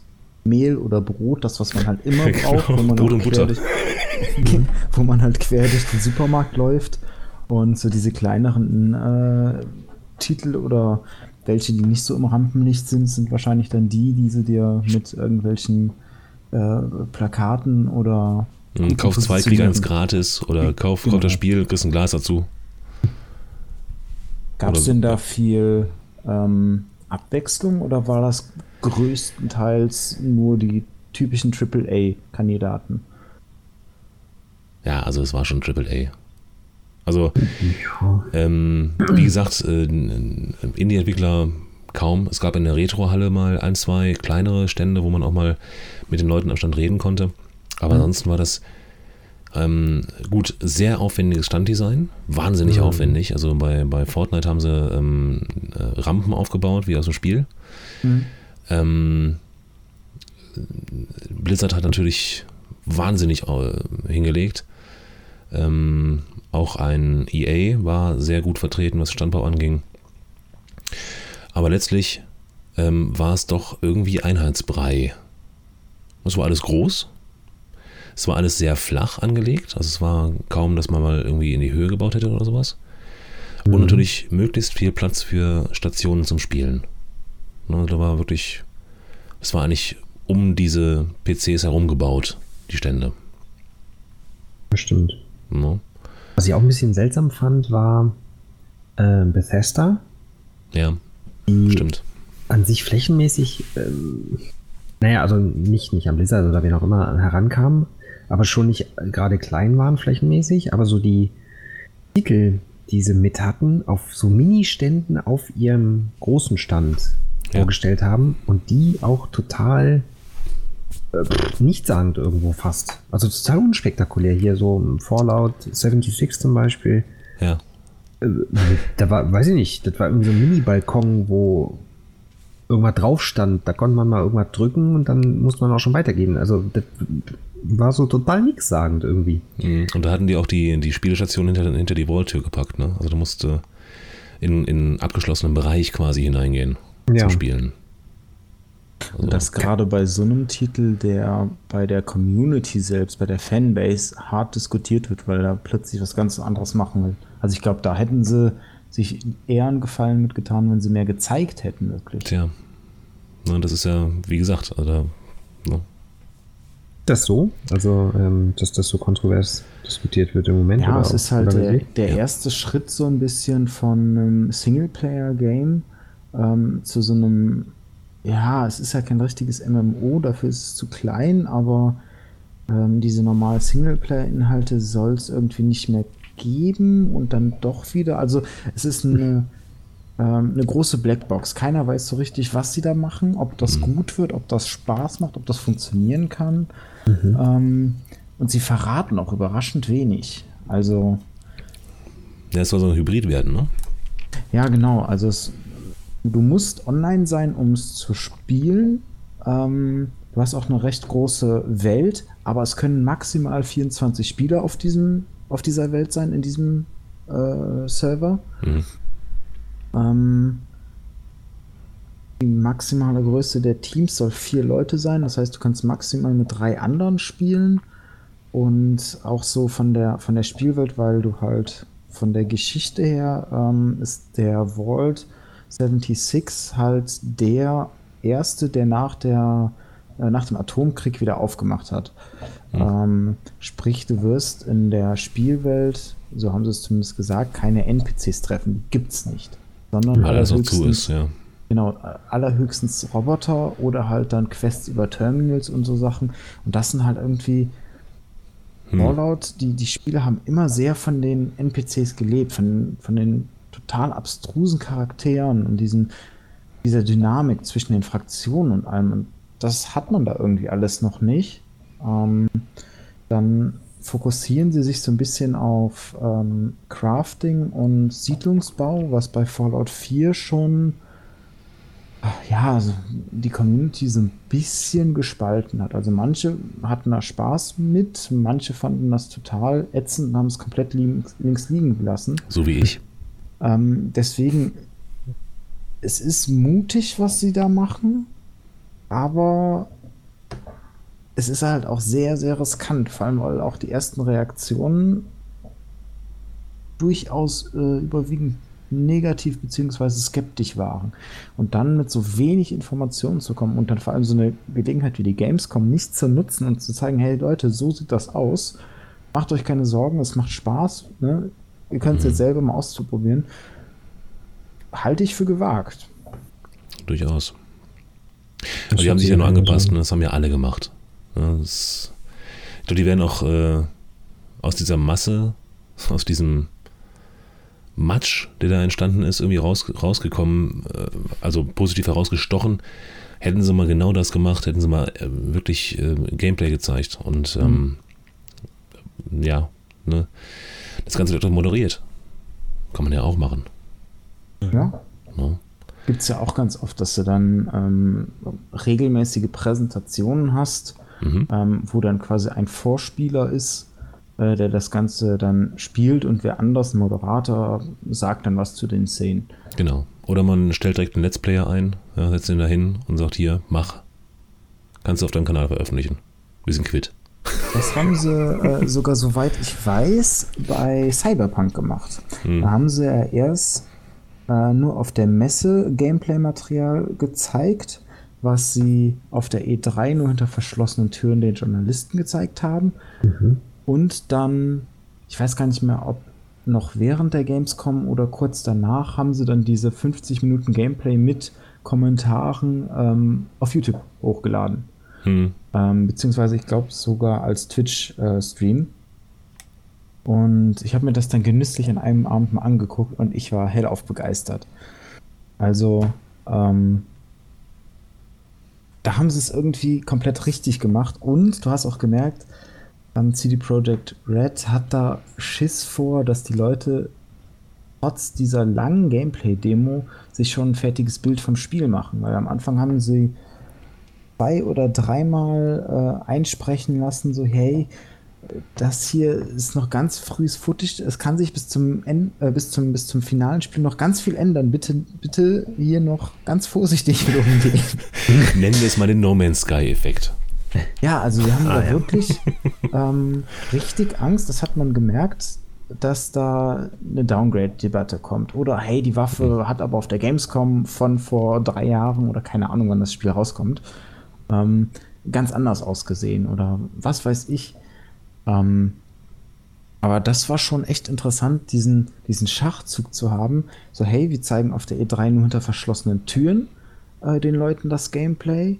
Mehl oder Brot, das, was man halt immer braucht, genau. wo, man Brot und Butter. Durch, wo man halt quer durch den Supermarkt läuft. Und so diese kleineren äh, Titel oder welche, die nicht so im Rampenlicht sind, sind wahrscheinlich dann die, die sie dir mit irgendwelchen äh, Plakaten oder. Mhm, kauf zwei, krieg eins gratis oder kauf, genau. kauf das Spiel, kriegst ein Glas dazu. Gab es denn da viel ähm, Abwechslung oder war das größtenteils nur die typischen AAA-Kandidaten? Ja, also es war schon AAA. Also, ähm, wie gesagt, äh, Indie-Entwickler kaum. Es gab in der Retro-Halle mal ein, zwei kleinere Stände, wo man auch mal mit den Leuten am Stand reden konnte. Aber mhm. ansonsten war das ähm, gut, sehr aufwendiges Standdesign, wahnsinnig mhm. aufwendig. Also bei, bei Fortnite haben sie ähm, äh, Rampen aufgebaut, wie aus dem Spiel. Mhm. Ähm, Blizzard hat natürlich wahnsinnig äh, hingelegt. Ähm, auch ein EA war sehr gut vertreten, was Standbau anging. Aber letztlich ähm, war es doch irgendwie Einheitsbrei. Es war alles groß. Es war alles sehr flach angelegt. Also es war kaum, dass man mal irgendwie in die Höhe gebaut hätte oder sowas. Und mhm. natürlich möglichst viel Platz für Stationen zum Spielen. Ne, da war wirklich, es war eigentlich um diese PCs herum gebaut, die Stände. Bestimmt. No. Was ich auch ein bisschen seltsam fand, war äh, Bethesda. Ja, stimmt. An sich flächenmäßig, ähm, naja, also nicht, nicht am Blizzard oder wen auch immer herankam, aber schon nicht gerade klein waren flächenmäßig, aber so die Titel, die sie mit hatten, auf so Mini-Ständen auf ihrem großen Stand ja. vorgestellt haben und die auch total äh, nichtssagend irgendwo fast. Also total unspektakulär. Hier so Fallout 76 zum Beispiel. Ja. Äh, da war, weiß ich nicht, das war irgendwie so ein Mini-Balkon, wo irgendwas drauf stand. Da konnte man mal irgendwas drücken und dann muss man auch schon weitergehen. Also das war so total nichtssagend irgendwie. Mhm. Und da hatten die auch die, die Spielestation hinter, hinter die Walltür gepackt. Ne? Also du musst äh, in, in abgeschlossenen Bereich quasi hineingehen ja. zum Spielen. Also, und das gerade bei so einem Titel, der bei der Community selbst, bei der Fanbase hart diskutiert wird, weil da plötzlich was ganz anderes machen will. Also ich glaube, da hätten sie sich eher einen Gefallen mitgetan, wenn sie mehr gezeigt hätten, wirklich. Tja. Na, das ist ja, wie gesagt, also, ne? Das so? Also, ähm, dass das so kontrovers diskutiert wird im Moment? Ja, es ist halt der, der ja. erste Schritt so ein bisschen von einem Singleplayer-Game ähm, zu so einem ja, es ist ja kein richtiges MMO, dafür ist es zu klein, aber ähm, diese normalen Singleplayer-Inhalte soll es irgendwie nicht mehr geben und dann doch wieder. Also es ist eine, ähm, eine große Blackbox. Keiner weiß so richtig, was sie da machen, ob das mhm. gut wird, ob das Spaß macht, ob das funktionieren kann. Mhm. Ähm, und sie verraten auch überraschend wenig. Also. Ja, es soll so ein Hybrid werden, ne? Ja, genau. Also es Du musst online sein, um es zu spielen. Ähm, du hast auch eine recht große Welt, aber es können maximal 24 Spieler auf, diesem, auf dieser Welt sein, in diesem äh, Server. Mhm. Ähm, die maximale Größe der Teams soll vier Leute sein. Das heißt, du kannst maximal mit drei anderen spielen. Und auch so von der, von der Spielwelt, weil du halt von der Geschichte her ähm, ist der Vault 76 halt der erste, der nach der äh, nach dem Atomkrieg wieder aufgemacht hat. Mhm. Ähm, sprich, du wirst in der Spielwelt, so haben sie es zumindest gesagt, keine NPCs treffen. Gibt es nicht. Sondern Weil das auch zu ist, ja. Genau, allerhöchstens Roboter oder halt dann Quests über Terminals und so Sachen. Und das sind halt irgendwie hm. Fallout, die, die Spiele haben immer sehr von den NPCs gelebt, von, von den total abstrusen Charakteren und diesen, dieser Dynamik zwischen den Fraktionen und allem. Und das hat man da irgendwie alles noch nicht. Ähm, dann fokussieren sie sich so ein bisschen auf ähm, Crafting und Siedlungsbau, was bei Fallout 4 schon ja, also die Community so ein bisschen gespalten hat. Also manche hatten da Spaß mit, manche fanden das total ätzend und haben es komplett links, links liegen gelassen. So wie ich. Ähm, deswegen es ist mutig, was sie da machen, aber es ist halt auch sehr, sehr riskant, vor allem weil auch die ersten Reaktionen durchaus äh, überwiegend negativ bzw. skeptisch waren. Und dann mit so wenig Informationen zu kommen und dann vor allem so eine Gelegenheit wie die Gamescom nicht zu nutzen und zu zeigen, hey Leute, so sieht das aus. Macht euch keine Sorgen, es macht Spaß. Ne? Ihr könnt es mhm. jetzt selber mal auszuprobieren. Halte ich für gewagt. Durchaus. Aber die haben sich ja nur angepasst und ne? das haben ja alle gemacht. Das, ich glaube, die werden auch äh, aus dieser Masse, aus diesem Matsch, der da entstanden ist, irgendwie raus, rausgekommen, äh, also positiv herausgestochen. Hätten sie mal genau das gemacht, hätten sie mal äh, wirklich äh, Gameplay gezeigt und ähm, mhm. ja, ne, das Ganze wird doch moderiert. Kann man ja auch machen. Ja. ja. Gibt es ja auch ganz oft, dass du dann ähm, regelmäßige Präsentationen hast, mhm. ähm, wo dann quasi ein Vorspieler ist, äh, der das Ganze dann spielt und wer anders, ein Moderator, sagt dann was zu den Szenen. Genau. Oder man stellt direkt einen Let's Player ein, ja, setzt ihn da hin und sagt hier, mach. Kannst du auf deinem Kanal veröffentlichen. Wir sind quitt. Das haben sie äh, sogar, soweit ich weiß, bei Cyberpunk gemacht. Hm. Da haben sie ja erst äh, nur auf der Messe Gameplay-Material gezeigt, was sie auf der E3 nur hinter verschlossenen Türen den Journalisten gezeigt haben. Mhm. Und dann, ich weiß gar nicht mehr, ob noch während der Gamescom oder kurz danach, haben sie dann diese 50 Minuten Gameplay mit Kommentaren ähm, auf YouTube hochgeladen. Hm. Ähm, beziehungsweise, ich glaube, sogar als Twitch-Stream. Äh, und ich habe mir das dann genüsslich an einem Abend mal angeguckt und ich war hellauf begeistert. Also, ähm, da haben sie es irgendwie komplett richtig gemacht und du hast auch gemerkt, ähm, CD Projekt Red hat da Schiss vor, dass die Leute trotz dieser langen Gameplay-Demo sich schon ein fertiges Bild vom Spiel machen. Weil am Anfang haben sie zwei oder dreimal äh, einsprechen lassen, so hey, das hier ist noch ganz frühes Footage. Es kann sich bis zum, End, äh, bis zum, bis zum finalen Spiel noch ganz viel ändern. Bitte, bitte hier noch ganz vorsichtig mit umgehen. Nennen wir es mal den No Man's Sky-Effekt. Ja, also wir haben ah, da ja. wirklich ähm, richtig Angst. Das hat man gemerkt, dass da eine Downgrade-Debatte kommt. Oder hey, die Waffe hat aber auf der Gamescom von vor drei Jahren oder keine Ahnung, wann das Spiel rauskommt, ähm, ganz anders ausgesehen. Oder was weiß ich. Ähm, aber das war schon echt interessant, diesen, diesen Schachzug zu haben. So, hey, wir zeigen auf der E3 nur hinter verschlossenen Türen äh, den Leuten das Gameplay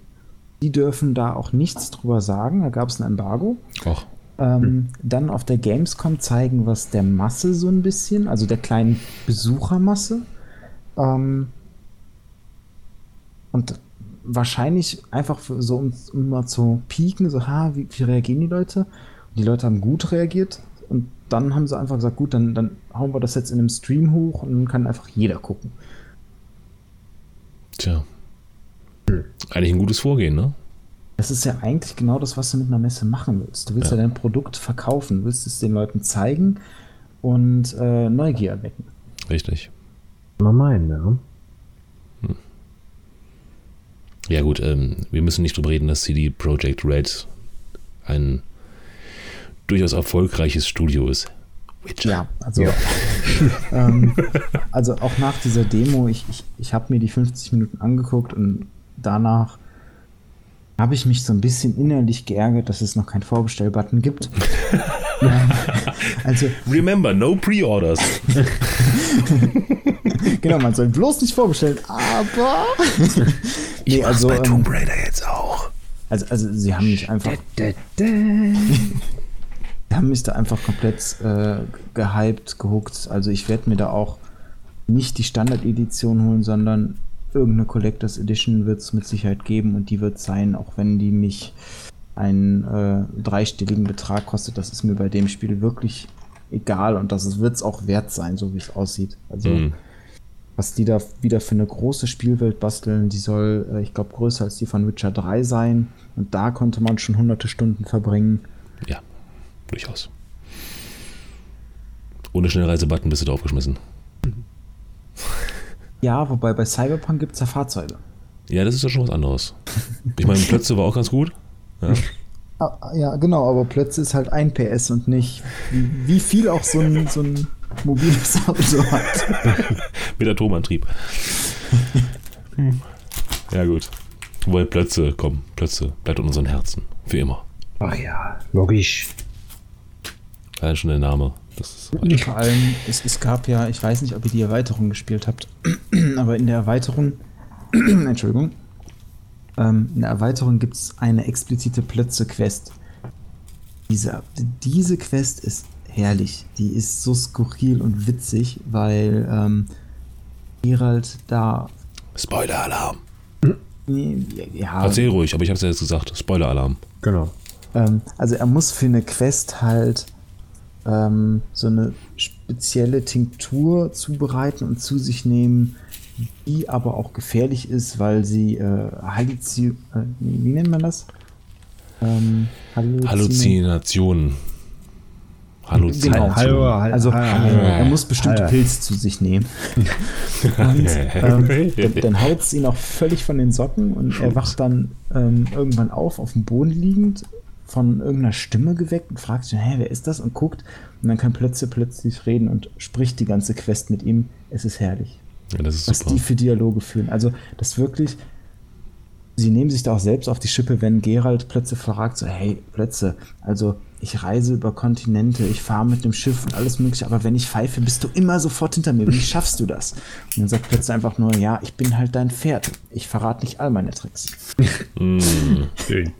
die dürfen da auch nichts drüber sagen. Da gab es ein Embargo. Ach. Ähm, hm. Dann auf der Gamescom zeigen wir es der Masse so ein bisschen, also der kleinen Besuchermasse. Ähm, und wahrscheinlich einfach so, um, um, mal zu pieken, so, ha, wie, wie reagieren die Leute? Und die Leute haben gut reagiert und dann haben sie einfach gesagt, gut, dann, dann hauen wir das jetzt in einem Stream hoch und dann kann einfach jeder gucken. Tja, eigentlich ein gutes Vorgehen, ne? Das ist ja eigentlich genau das, was du mit einer Messe machen willst. Du willst ja, ja dein Produkt verkaufen, willst es den Leuten zeigen und äh, Neugier erwecken. Richtig. Mal meinen, ja. Hm. Ja gut, ähm, wir müssen nicht drüber reden, dass CD Projekt Red ein durchaus erfolgreiches Studio ist. Witcher. Ja, also, ja. ähm, also auch nach dieser Demo, ich, ich, ich habe mir die 50 Minuten angeguckt und danach habe ich mich so ein bisschen innerlich geärgert, dass es noch keinen Vorbestell-Button gibt. also, Remember, no Pre-Orders. genau, man soll bloß nicht vorbestellen, aber. nee, ich also, bei Tomb ähm, Raider jetzt auch. Also, also sie haben mich einfach. Haben mich da einfach komplett äh, gehypt, gehuckt. Also ich werde mir da auch nicht die Standard-Edition holen, sondern irgendeine Collectors Edition wird es mit Sicherheit geben und die wird sein, auch wenn die mich einen äh, dreistelligen Betrag kostet. Das ist mir bei dem Spiel wirklich egal und das wird es auch wert sein, so wie es aussieht. Also mhm. was die da wieder für eine große Spielwelt basteln, die soll, äh, ich glaube, größer als die von Witcher 3 sein und da konnte man schon hunderte Stunden verbringen. Ja, durchaus. Ohne Schnellreisebutton bist du da aufgeschmissen. Ja, wobei bei Cyberpunk gibt es ja Fahrzeuge. Ja, das ist ja schon was anderes. Ich meine, Plötze war auch ganz gut. Ja. Ah, ja, genau, aber Plötze ist halt ein PS und nicht, wie, viel auch so ein, so ein mobiles Auto hat. Mit Atomantrieb. ja, gut. Wobei Plötze, komm, Plötze bleibt in unseren Herzen. Für immer. Ach ja, logisch. Allein schon der Name. Das ist Vor allem, es, es gab ja, ich weiß nicht, ob ihr die Erweiterung gespielt habt, aber in der Erweiterung, Entschuldigung, ähm, in der Erweiterung gibt es eine explizite Plötze-Quest. Diese, diese Quest ist herrlich. Die ist so skurril und witzig, weil ähm, Gerald da. Spoiler-Alarm. Ja, Erzähl ruhig, aber ich habe es ja jetzt gesagt. Spoiler-Alarm. Genau. Ähm, also er muss für eine Quest halt ähm, so eine spezielle Tinktur zubereiten und zu sich nehmen, die aber auch gefährlich ist, weil sie äh, Halluzin äh, wie nennt man das? Ähm, Halluzinationen. Halluzinationen. Genau, Hallo, also er muss bestimmte Hallo. Pilze zu sich nehmen. und ähm, dann, dann haut es ihn auch völlig von den Socken und er wacht dann ähm, irgendwann auf, auf dem Boden liegend, von irgendeiner Stimme geweckt und fragt sich, hä, wer ist das? Und guckt und dann kann plötzlich plötzlich reden und spricht die ganze Quest mit ihm. Es ist herrlich. Ja, das ist was super. die für Dialoge führen. Also das wirklich, sie nehmen sich da auch selbst auf die Schippe, wenn Gerald plötzlich fragt, so, hey, Plötze, also ich reise über Kontinente, ich fahre mit dem Schiff und alles mögliche, aber wenn ich pfeife, bist du immer sofort hinter mir. Wie schaffst du das? Und dann sagt plötzlich einfach nur, ja, ich bin halt dein Pferd. Ich verrate nicht all meine Tricks. Mm, schön.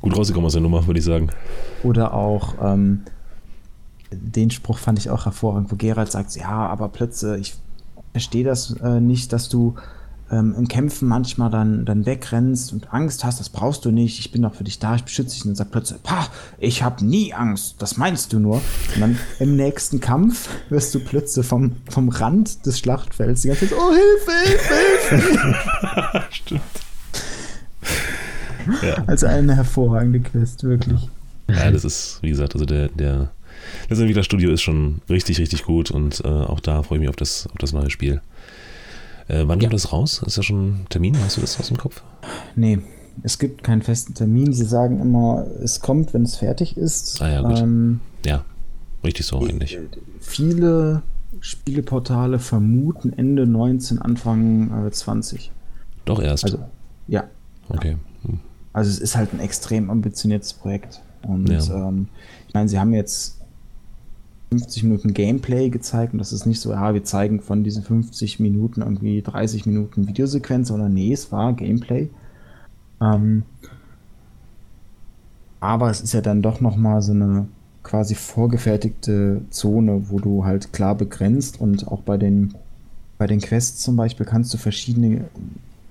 Gut rausgekommen aus der Nummer, würde ich sagen. Oder auch, ähm, den Spruch fand ich auch hervorragend, wo Gerald sagt, ja, aber plötzlich, ich verstehe das äh, nicht, dass du ähm, im Kämpfen manchmal dann, dann wegrennst und Angst hast, das brauchst du nicht, ich bin doch für dich da, ich beschütze dich. Und dann sagt plötzlich, pah, ich habe nie Angst, das meinst du nur. Und dann im nächsten Kampf wirst du plötzlich vom, vom Rand des Schlachtfelds die ganze Zeit, oh Hilfe, Hilfe, Hilfe. Stimmt. Ja. Also eine hervorragende Quest, wirklich. Ja, das ist, wie gesagt, also der, der das Entwicklerstudio ist schon richtig, richtig gut und äh, auch da freue ich mich auf das, auf das neue Spiel. Äh, wann ja. kommt das raus? Ist das schon ein Termin? Hast du das aus dem Kopf? Nee, es gibt keinen festen Termin. Sie sagen immer, es kommt, wenn es fertig ist. Ah ja, gut. Ähm, ja, richtig so eigentlich. Viele Spieleportale vermuten Ende 19, Anfang äh, 20. Doch erst. Also, ja. Okay. Hm. Also es ist halt ein extrem ambitioniertes Projekt. Und ja. ähm, ich meine, sie haben jetzt 50 Minuten Gameplay gezeigt und das ist nicht so, ja, wir zeigen von diesen 50 Minuten irgendwie 30 Minuten Videosequenz, sondern nee, es war Gameplay. Ähm, aber es ist ja dann doch nochmal so eine quasi vorgefertigte Zone, wo du halt klar begrenzt und auch bei den, bei den Quests zum Beispiel kannst du verschiedene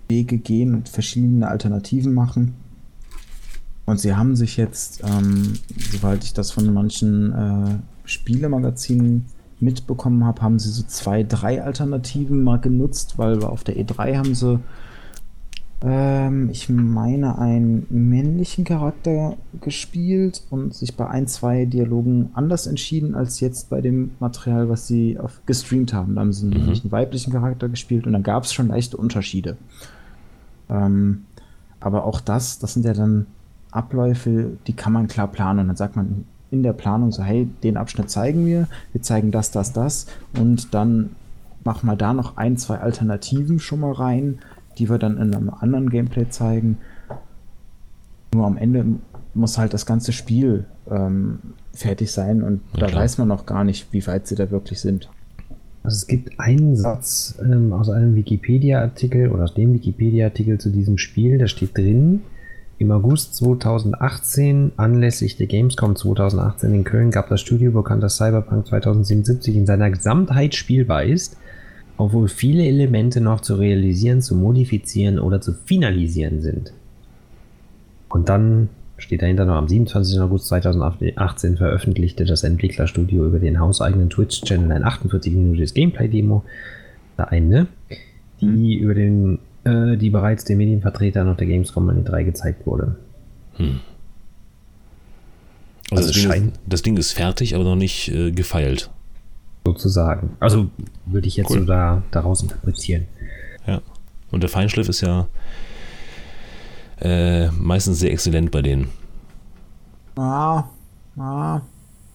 Wege gehen und verschiedene Alternativen machen. Und sie haben sich jetzt, ähm, soweit ich das von manchen äh, Spielemagazinen mitbekommen habe, haben sie so zwei, drei Alternativen mal genutzt, weil auf der E3 haben sie, ähm, ich meine, einen männlichen Charakter gespielt und sich bei ein, zwei Dialogen anders entschieden als jetzt bei dem Material, was sie auf, gestreamt haben. Da haben sie mhm. einen weiblichen Charakter gespielt und dann gab es schon leichte Unterschiede. Ähm, aber auch das, das sind ja dann Abläufe, die kann man klar planen. Und dann sagt man, in der Planung so, hey, den Abschnitt zeigen wir, wir zeigen das, das, das und dann machen wir da noch ein, zwei Alternativen schon mal rein, die wir dann in einem anderen Gameplay zeigen. Nur am Ende muss halt das ganze Spiel ähm, fertig sein und ja, da klar. weiß man noch gar nicht, wie weit sie da wirklich sind. Also es gibt einen Satz ähm, aus einem Wikipedia-Artikel oder aus dem Wikipedia-Artikel zu diesem Spiel, da steht drin, im August 2018, anlässlich der Gamescom 2018 in Köln, gab das Studio bekannt, dass Cyberpunk 2077 in seiner Gesamtheit spielbar ist, obwohl viele Elemente noch zu realisieren, zu modifizieren oder zu finalisieren sind. Und dann steht dahinter noch am 27. August 2018 veröffentlichte das Entwicklerstudio über den hauseigenen Twitch-Channel ein 48-minütiges Gameplay-Demo. Da eine, die mhm. über den äh, die bereits den Medienvertretern auf der Gamescom an die 3 gezeigt wurde. Hm. Also, also das, Ding ist, das, Ding ist, fertig, aber noch nicht äh, gefeilt. Sozusagen. Also würde ich jetzt cool. so da, daraus interpretieren. Ja. Und der Feinschliff ist ja äh, meistens sehr exzellent bei denen. Ah, ah.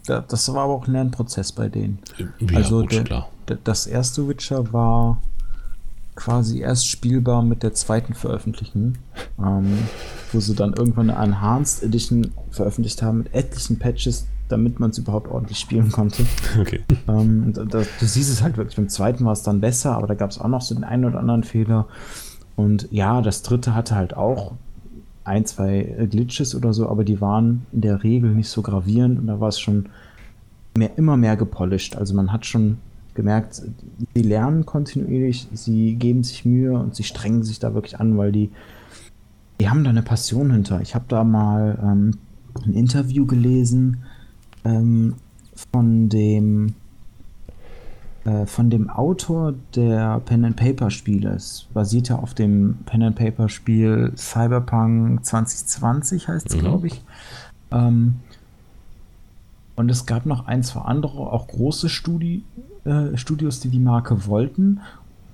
Das war aber auch ein Lernprozess bei denen. Ja, also gut, der, klar. das erste Witcher war quasi erst spielbar mit der zweiten Veröffentlichung, ähm, wo sie dann irgendwann eine Enhanced Edition veröffentlicht haben mit etlichen Patches, damit man es überhaupt ordentlich spielen konnte. Okay. Ähm, da, du siehst es halt wirklich. Beim zweiten war es dann besser, aber da gab es auch noch so den einen oder anderen Fehler. Und ja, das dritte hatte halt auch ein, zwei Glitches oder so, aber die waren in der Regel nicht so gravierend und da war es schon mehr, immer mehr gepolished. Also man hat schon gemerkt, sie lernen kontinuierlich, sie geben sich Mühe und sie strengen sich da wirklich an, weil die, die haben da eine Passion hinter. Ich habe da mal ähm, ein Interview gelesen ähm, von dem äh, von dem Autor der Pen and Paper Spiele. Es basiert ja auf dem Pen and Paper Spiel Cyberpunk 2020 heißt es, mhm. glaube ich. Ähm, und es gab noch ein, zwei andere, auch große Studi äh, Studios, die die Marke wollten.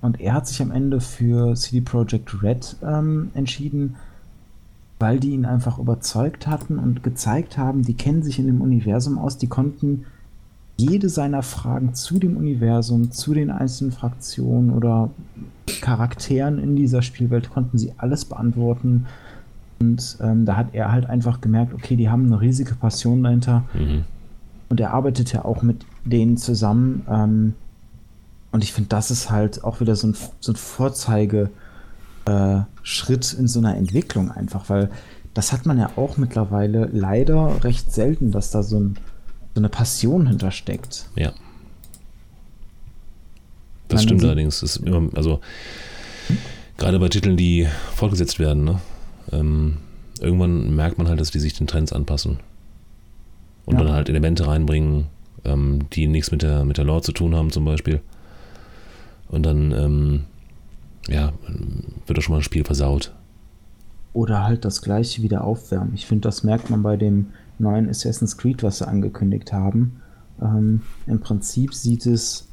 Und er hat sich am Ende für CD Projekt Red ähm, entschieden, weil die ihn einfach überzeugt hatten und gezeigt haben, die kennen sich in dem Universum aus, die konnten jede seiner Fragen zu dem Universum, zu den einzelnen Fraktionen oder Charakteren in dieser Spielwelt, konnten sie alles beantworten. Und ähm, da hat er halt einfach gemerkt, okay, die haben eine riesige Passion dahinter. Mhm. Und er arbeitet ja auch mit denen zusammen. Ähm, und ich finde, das ist halt auch wieder so ein, so ein Vorzeige. Äh, in so einer Entwicklung einfach, weil das hat man ja auch mittlerweile leider recht selten, dass da so, ein, so eine Passion hintersteckt. Ja. Das stimmt allerdings. Das immer, also gerade bei Titeln, die fortgesetzt werden, ne? ähm, irgendwann merkt man halt, dass die sich den Trends anpassen und ja. dann halt Elemente reinbringen, ähm, die nichts mit der, mit der Lore zu tun haben, zum Beispiel. Und dann, ähm, ja, wird doch schon mal ein Spiel versaut. Oder halt das gleiche wieder aufwärmen. Ich finde, das merkt man bei dem neuen Assassin's Creed, was sie angekündigt haben. Ähm, Im Prinzip sieht es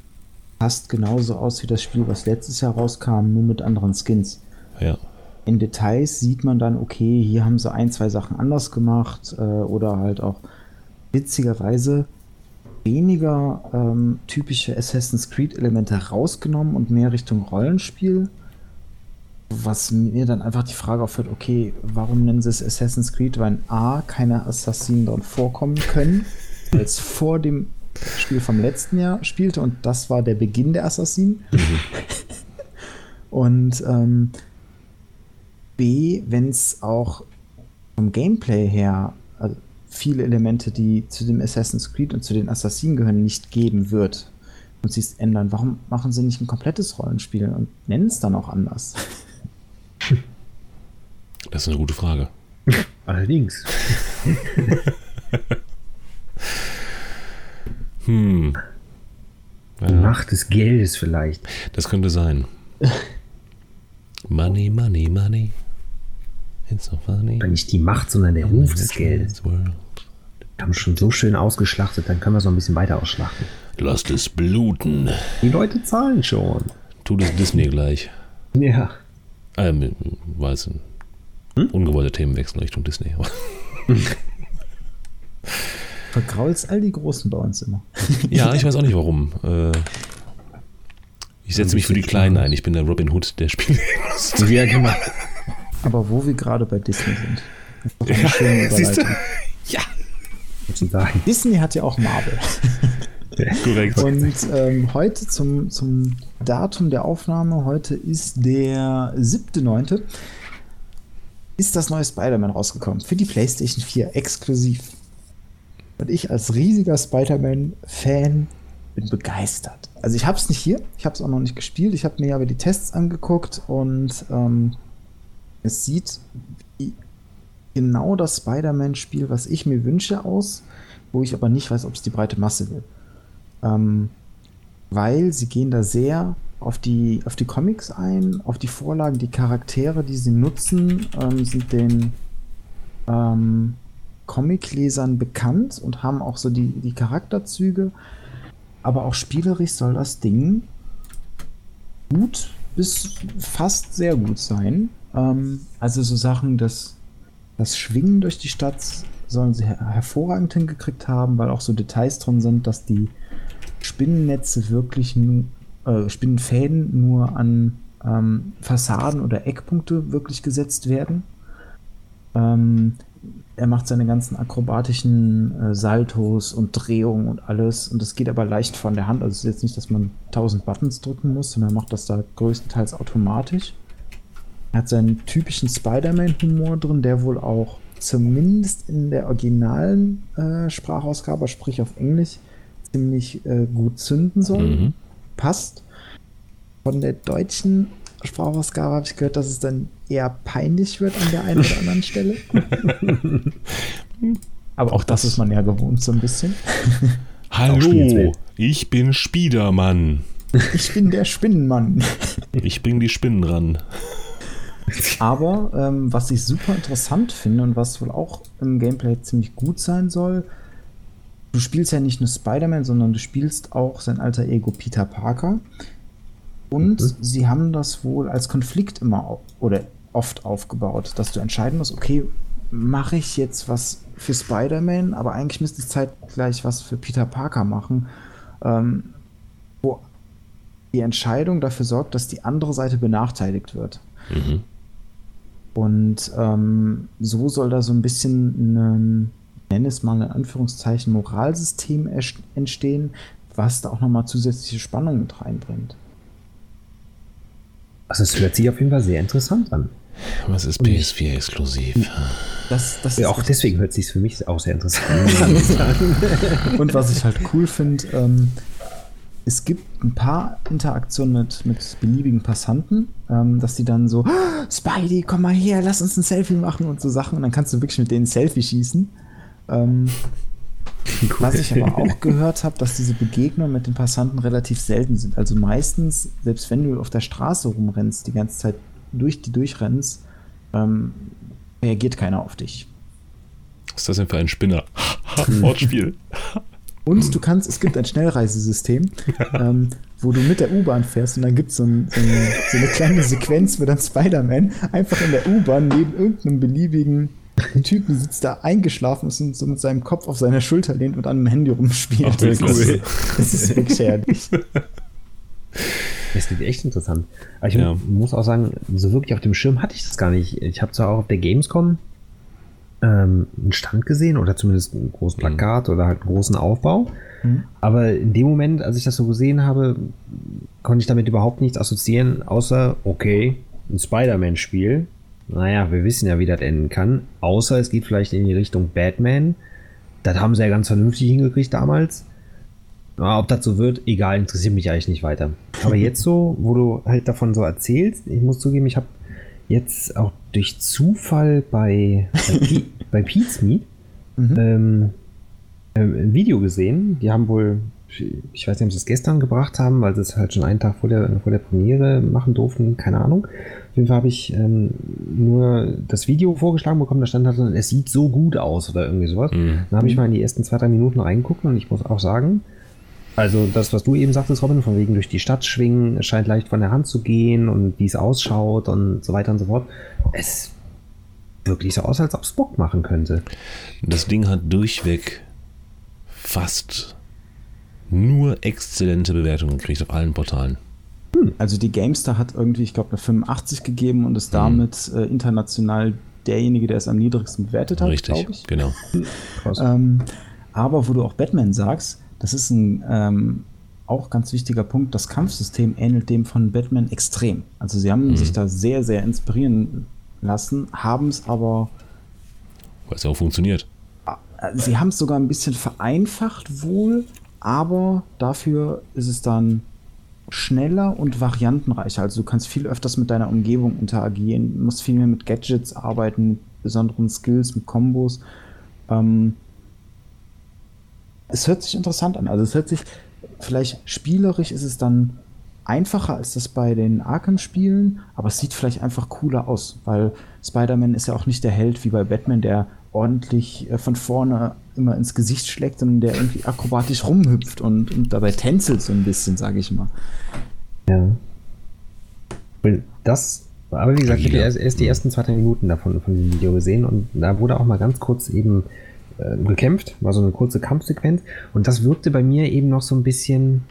fast genauso aus wie das Spiel, was letztes Jahr rauskam, nur mit anderen Skins. Ja. In Details sieht man dann, okay, hier haben sie ein, zwei Sachen anders gemacht äh, oder halt auch witzigerweise weniger ähm, typische Assassin's Creed-Elemente rausgenommen und mehr Richtung Rollenspiel. Was mir dann einfach die Frage aufhört, okay, warum nennen sie es Assassin's Creed? Weil A, keine Assassinen dort vorkommen können, weil es vor dem Spiel vom letzten Jahr spielte und das war der Beginn der Assassinen. Mhm. und ähm, B, wenn es auch vom Gameplay her, viele Elemente, die zu dem Assassin's Creed und zu den Assassinen gehören, nicht geben wird und sie es ändern. Warum machen sie nicht ein komplettes Rollenspiel und nennen es dann auch anders? Das ist eine gute Frage. Allerdings. hm. Die ja. Macht des Geldes vielleicht. Das könnte sein. money, money, money. Funny. Nicht die Macht, sondern der Ruf des Geldes. Wir haben schon so schön ausgeschlachtet, dann können wir so ein bisschen weiter ausschlachten. Lasst es bluten. Die Leute zahlen schon. Tut es Disney gleich. Ja. Ähm, weiß ein hm? ungewollter Themenwechsel Richtung Disney. Vergraulst all die Großen bei uns immer. ja, ich weiß auch nicht warum. Äh, ich setze mich für die Kleinen ein. Ich bin der Robin Hood der Spiele. Ja, genau. Aber wo wir gerade bei Disney sind. Eine schöne Überleitung. Ja. Disney hat ja auch Marvel. Korrekt. Und ähm, heute zum, zum Datum der Aufnahme, heute ist der 7.9., ist das neue Spider-Man rausgekommen. Für die PlayStation 4 exklusiv. Und ich als riesiger Spider-Man-Fan bin begeistert. Also ich habe es nicht hier, ich habe es auch noch nicht gespielt, ich habe mir aber die Tests angeguckt und ähm, es sieht genau das Spider-Man-Spiel, was ich mir wünsche, aus, wo ich aber nicht weiß, ob es die breite Masse will. Ähm, weil sie gehen da sehr auf die, auf die Comics ein, auf die Vorlagen, die Charaktere, die sie nutzen, ähm, sind den ähm, Comic-Lesern bekannt und haben auch so die, die Charakterzüge. aber auch spielerisch soll das Ding gut bis fast sehr gut sein. Ähm, also so Sachen, dass das Schwingen durch die Stadt sollen sie her hervorragend hingekriegt haben, weil auch so Details drin sind, dass die Spinnennetze wirklich nur, äh, Spinnenfäden nur an ähm, Fassaden oder Eckpunkte wirklich gesetzt werden. Ähm, er macht seine ganzen akrobatischen äh, Saltos und Drehungen und alles. Und das geht aber leicht von der Hand. Also es ist jetzt nicht, dass man 1000 Buttons drücken muss, sondern er macht das da größtenteils automatisch. Er hat seinen typischen Spider-Man-Humor drin, der wohl auch zumindest in der originalen äh, Sprachausgabe, sprich auf Englisch, ziemlich äh, gut zünden soll. Mhm. Passt. Von der deutschen Sprachausgabe habe ich gehört, dass es dann eher peinlich wird an der einen oder anderen Stelle. Aber auch das ist man ja gewohnt so ein bisschen. Hallo, ich bin Spiedermann. Ich bin der Spinnenmann. Ich bring die Spinnen ran. Aber ähm, was ich super interessant finde und was wohl auch im Gameplay ziemlich gut sein soll, du spielst ja nicht nur Spider-Man, sondern du spielst auch sein alter Ego Peter Parker. Und mhm. sie haben das wohl als Konflikt immer oder oft aufgebaut, dass du entscheiden musst, okay, mache ich jetzt was für Spider-Man, aber eigentlich müsste ich zeitgleich was für Peter Parker machen, ähm, wo die Entscheidung dafür sorgt, dass die andere Seite benachteiligt wird. Mhm. Und ähm, so soll da so ein bisschen ein, nenne es mal in Anführungszeichen, Moralsystem entstehen, was da auch nochmal zusätzliche Spannung mit reinbringt. Also es hört sich auf jeden Fall sehr interessant an. Was ist PS4 exklusiv? Das, das ja, auch deswegen hört sich für mich auch sehr interessant an. Und was ich halt cool finde, ähm, es gibt ein paar Interaktionen mit, mit beliebigen Passanten, ähm, dass die dann so, oh, Spidey, komm mal her, lass uns ein Selfie machen und so Sachen. Und dann kannst du wirklich mit denen ein Selfie schießen. Ähm, cool. Was ich aber auch gehört habe, dass diese Begegnungen mit den Passanten relativ selten sind. Also meistens, selbst wenn du auf der Straße rumrennst, die ganze Zeit durch die durchrennst, ähm, reagiert keiner auf dich. Was ist das denn für ein Spinner? Wortspiel. Und du kannst, es gibt ein Schnellreisesystem, ähm, wo du mit der U-Bahn fährst und dann gibt so es ein, so, eine kleine Sequenz, wo dann Spider-Man einfach in der U-Bahn neben irgendeinem beliebigen Typen sitzt, da eingeschlafen ist und so mit seinem Kopf auf seiner Schulter lehnt und an einem Handy rumspielt. Ach, das, cool. das ist wirklich herrlich. Das klingt echt interessant. Aber ich ja. muss auch sagen, so wirklich auf dem Schirm hatte ich das gar nicht. Ich habe zwar auch auf der Gamescom ähm, einen Stand gesehen oder zumindest ein großes mhm. Plakat mhm. oder halt einen großen Aufbau. Mhm. Aber in dem Moment, als ich das so gesehen habe, konnte ich damit überhaupt nichts assoziieren, außer, okay, ein Spider-Man-Spiel. Naja, wir wissen ja, wie das enden kann. Außer es geht vielleicht in die Richtung Batman. Das haben sie ja ganz vernünftig hingekriegt damals. Aber ob das so wird, egal, interessiert mich eigentlich nicht weiter. Aber jetzt so, wo du halt davon so erzählst, ich muss zugeben, ich habe jetzt auch durch Zufall bei, bei, bei Pete's Meet mhm. ähm, äh, ein Video gesehen. Die haben wohl, ich weiß nicht, ob sie es gestern gebracht haben, weil sie es halt schon einen Tag vor der, vor der Premiere machen durften, keine Ahnung. Auf jeden Fall habe ich ähm, nur das Video vorgeschlagen bekommen, da stand halt, es sieht so gut aus oder irgendwie sowas. Mhm. Dann habe ich mal in die ersten zwei, drei Minuten reingeguckt und ich muss auch sagen, also das, was du eben sagtest, Robin, von wegen durch die Stadt schwingen, scheint leicht von der Hand zu gehen und wie es ausschaut und so weiter und so fort. Es wirklich so aus, als ob es Bock machen könnte. Das Ding hat durchweg fast nur exzellente Bewertungen gekriegt auf allen Portalen. Hm, also die GameStar hat irgendwie, ich glaube, eine 85 gegeben und ist hm. damit äh, international derjenige, der es am niedrigsten bewertet hat. Richtig, genau. ähm, aber wo du auch Batman sagst, das ist ein ähm, auch ganz wichtiger Punkt. Das Kampfsystem ähnelt dem von Batman extrem. Also sie haben mhm. sich da sehr, sehr inspirieren lassen, haben es aber. Weil es ja auch funktioniert. Äh, sie haben es sogar ein bisschen vereinfacht wohl, aber dafür ist es dann schneller und variantenreicher. Also du kannst viel öfters mit deiner Umgebung interagieren, musst viel mehr mit Gadgets arbeiten, mit besonderen Skills, mit Kombos. Ähm, es hört sich interessant an. Also es hört sich, vielleicht spielerisch ist es dann einfacher als das bei den Arkham-Spielen, aber es sieht vielleicht einfach cooler aus, weil Spider-Man ist ja auch nicht der Held wie bei Batman, der ordentlich äh, von vorne immer ins Gesicht schlägt, sondern der irgendwie akrobatisch rumhüpft und, und dabei tänzelt so ein bisschen, sage ich mal. Ja. Das, aber wie gesagt, ich habe erst, die ersten zwei, drei Minuten davon von dem Video gesehen und da wurde auch mal ganz kurz eben äh, gekämpft, war so eine kurze Kampfsequenz und das wirkte bei mir eben noch so ein bisschen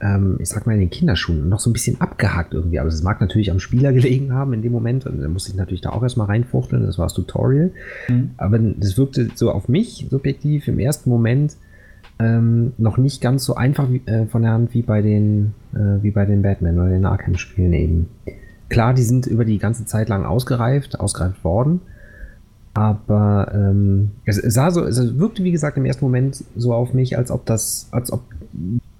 ähm, ich sag mal, in den Kinderschuhen noch so ein bisschen abgehakt irgendwie. Aber es mag natürlich am Spieler gelegen haben in dem Moment. Und da musste ich natürlich da auch erstmal reinfuchteln. Das war das Tutorial. Mhm. Aber das wirkte so auf mich subjektiv im ersten Moment ähm, noch nicht ganz so einfach wie, äh, von der Hand wie bei den, äh, wie bei den Batman oder den Arkham-Spielen eben. Klar, die sind über die ganze Zeit lang ausgereift, ausgereift worden. Aber ähm, es, sah so, es wirkte wie gesagt im ersten Moment so auf mich, als ob das, als ob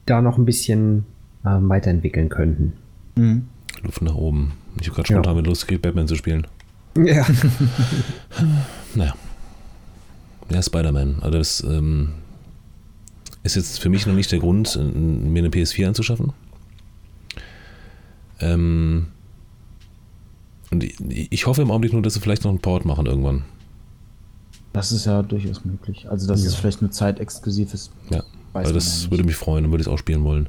da noch ein bisschen ähm, weiterentwickeln könnten. Mhm. Luft nach oben. Ich habe gerade schon ja. damit losgekriegt, Batman zu spielen. Ja. naja. Ja, Spider-Man. Also das ähm, ist jetzt für mich noch nicht der Grund, mir eine PS4 anzuschaffen. Ähm, und ich, ich hoffe im Augenblick nur, dass sie vielleicht noch einen Port machen irgendwann. Das ist ja durchaus möglich. Also, dass ja. es vielleicht nur zeitexklusiv ist. Ja. also, das würde mich freuen und würde ich es auch spielen wollen.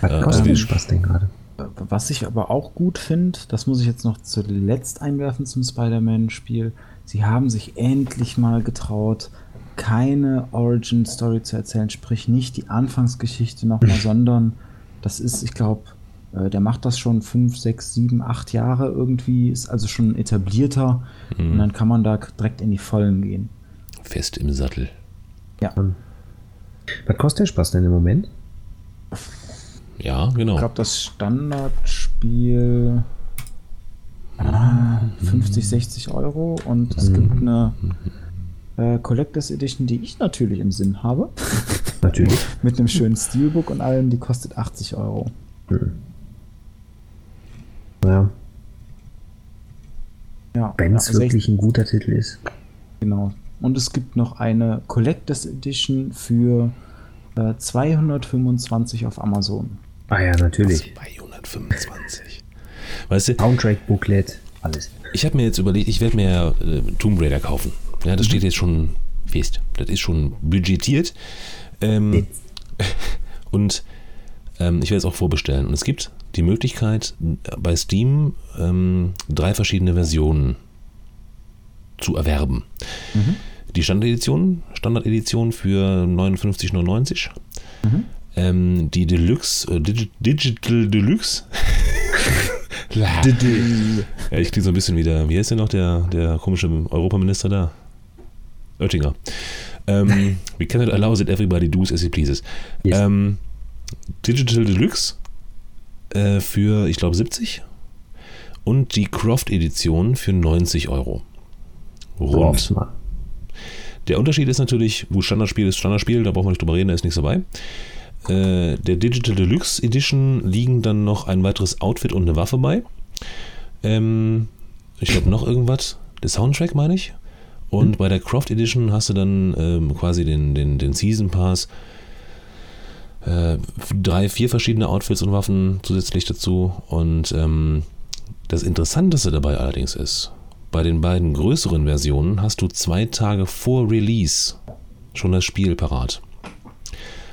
Was äh, kostet also, Spaß denn gerade? Was ich aber auch gut finde, das muss ich jetzt noch zuletzt einwerfen zum Spider-Man-Spiel. Sie haben sich endlich mal getraut, keine Origin-Story zu erzählen, sprich nicht die Anfangsgeschichte nochmal, sondern das ist, ich glaube, äh, der macht das schon fünf, sechs, sieben, acht Jahre irgendwie, ist also schon etablierter mhm. und dann kann man da direkt in die Vollen gehen. Fest im Sattel. Ja. Was kostet der Spaß denn im Moment? Ja, genau. Ich glaube, das Standardspiel ah, 50, 60 Euro und es mhm. gibt eine äh, Collectors Edition, die ich natürlich im Sinn habe. Natürlich. Mit einem schönen Steelbook und allem, die kostet 80 Euro. Mhm. Ja. ja Wenn es also wirklich ein guter Titel ist. Genau. Und es gibt noch eine Collectors Edition für äh, 225 auf Amazon. Ah ja, natürlich. 225. Weißt du? Soundtrack, Booklet, alles. Ich habe mir jetzt überlegt, ich werde mir äh, Tomb Raider kaufen. Ja, das mhm. steht jetzt schon fest. Das ist schon budgetiert. Ähm, und ähm, ich werde es auch vorbestellen. Und es gibt die Möglichkeit, bei Steam ähm, drei verschiedene Versionen zu erwerben. Mhm. Die Standardedition, Standardedition für 59,99. Mhm. Ähm, die Deluxe, äh, Digi Digital Deluxe. ja, ich klinge so ein bisschen wie der, wie heißt denn noch der, der komische Europaminister da? Oettinger. Ähm, we cannot allow that everybody does as he pleases. Yes. Ähm, Digital Deluxe äh, für, ich glaube, 70 und die Croft-Edition für 90 Euro. Rund. Der Unterschied ist natürlich, wo Standardspiel ist Standardspiel, da brauchen wir nicht drüber reden, da ist nichts dabei. Äh, der Digital Deluxe Edition liegen dann noch ein weiteres Outfit und eine Waffe bei. Ähm, ich glaube noch irgendwas. Der Soundtrack meine ich. Und mhm. bei der Croft Edition hast du dann ähm, quasi den, den, den Season Pass äh, drei, vier verschiedene Outfits und Waffen zusätzlich dazu. Und ähm, das Interessanteste dabei allerdings ist, bei den beiden größeren Versionen hast du zwei Tage vor Release schon das Spiel parat.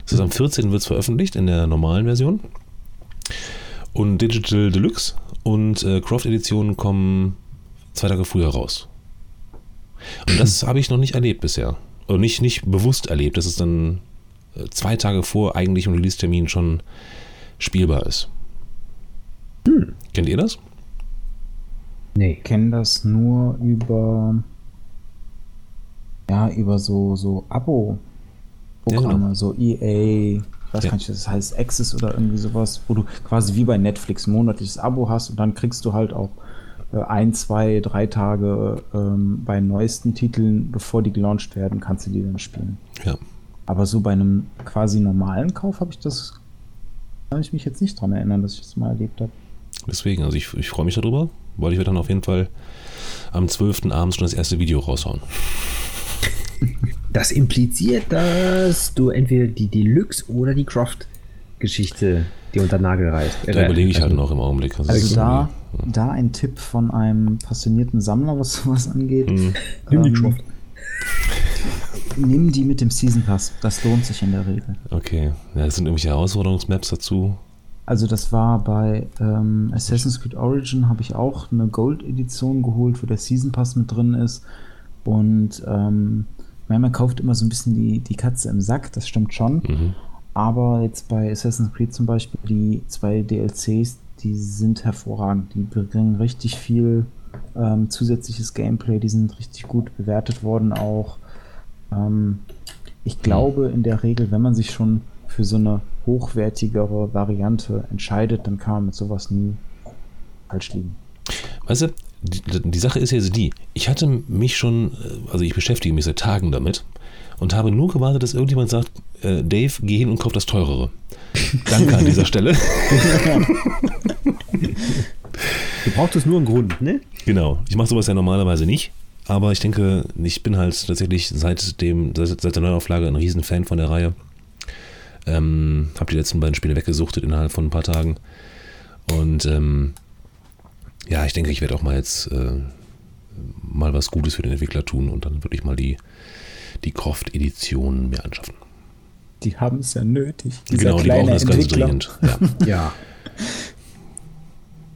Das ist am 14. wird es veröffentlicht in der normalen Version. Und Digital Deluxe und äh, Croft Edition kommen zwei Tage früher raus. Und das habe ich noch nicht erlebt bisher. Oder nicht, nicht bewusst erlebt, dass es dann zwei Tage vor eigentlichem Release-Termin schon spielbar ist. Hm. Kennt ihr das? Nee. Ich kenne das nur über ja, über so, so Abo-Programme, ja, genau. so EA, ich weiß ja. gar nicht, das heißt Access oder irgendwie sowas, wo du quasi wie bei Netflix ein monatliches Abo hast und dann kriegst du halt auch äh, ein, zwei, drei Tage ähm, bei neuesten Titeln, bevor die gelauncht werden, kannst du die dann spielen. Ja. Aber so bei einem quasi normalen Kauf habe ich das, kann ich mich jetzt nicht dran erinnern, dass ich das mal erlebt habe. Deswegen, also ich, ich freue mich darüber, weil ich werde dann auf jeden Fall am 12. abends schon das erste Video raushauen. Das impliziert, dass du entweder die Deluxe oder die Croft-Geschichte dir unter Nagel reißt. Da überlege ich halt noch im Augenblick. Also, also da, da ein Tipp von einem passionierten Sammler, was sowas angeht. Mhm. Nimm die ähm, Croft. Nimm die mit dem Season Pass. Das lohnt sich in der Regel. Okay. Ja, sind irgendwelche Herausforderungsmaps dazu? Also das war bei ähm, Assassin's Creed Origin habe ich auch eine Gold-Edition geholt, wo der Season Pass mit drin ist. Und ähm, man kauft immer so ein bisschen die, die Katze im Sack, das stimmt schon. Mhm. Aber jetzt bei Assassin's Creed zum Beispiel, die zwei DLCs, die sind hervorragend. Die bringen richtig viel ähm, zusätzliches Gameplay, die sind richtig gut bewertet worden auch. Ähm, ich glaube in der Regel, wenn man sich schon für so eine hochwertigere Variante entscheidet, dann kann man mit sowas nie falsch liegen. Weißt du, die, die Sache ist jetzt die, ich hatte mich schon, also ich beschäftige mich seit Tagen damit und habe nur gewartet, dass irgendjemand sagt, äh, Dave, geh hin und kauf das teurere. Danke an dieser Stelle. Du brauchst es nur einen Grund, ne? Genau. Ich mache sowas ja normalerweise nicht. Aber ich denke, ich bin halt tatsächlich seit, dem, seit, seit der Neuauflage ein Riesenfan von der Reihe. Ähm, habe die letzten beiden Spiele weggesuchtet innerhalb von ein paar Tagen. Und ähm, ja, ich denke, ich werde auch mal jetzt äh, mal was Gutes für den Entwickler tun und dann würde ich mal die, die Croft-Edition mir anschaffen. Die haben es ja nötig. Genau, die brauchen das ganz dringend. Ja. ja.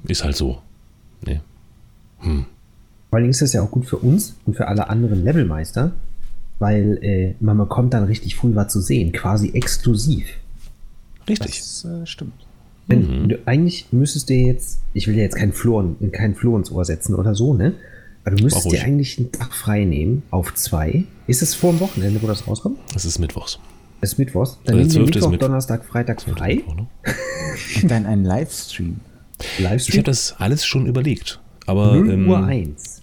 Ist halt so. Nee. Hm. Vor allem ist das ja auch gut für uns und für alle anderen Levelmeister, weil äh, man bekommt dann richtig früh was zu sehen, quasi exklusiv. Richtig. Das äh, stimmt. Wenn, mhm. du, eigentlich müsstest du jetzt, ich will ja jetzt kein Floh, kein Floh ins Ohr setzen oder so, ne? Aber du müsstest dir eigentlich einen Tag frei nehmen auf zwei. Ist es vor dem Wochenende, wo das rauskommt? Es ist Mittwochs. Es ist Mittwochs. Dann nehmen wir Mittwoch, mit Donnerstag, Freitag frei. Mittwoch, ne? Und dann ein Livestream. Livestream? Ich habe das alles schon überlegt. Aber, 0 ähm, Uhr 1.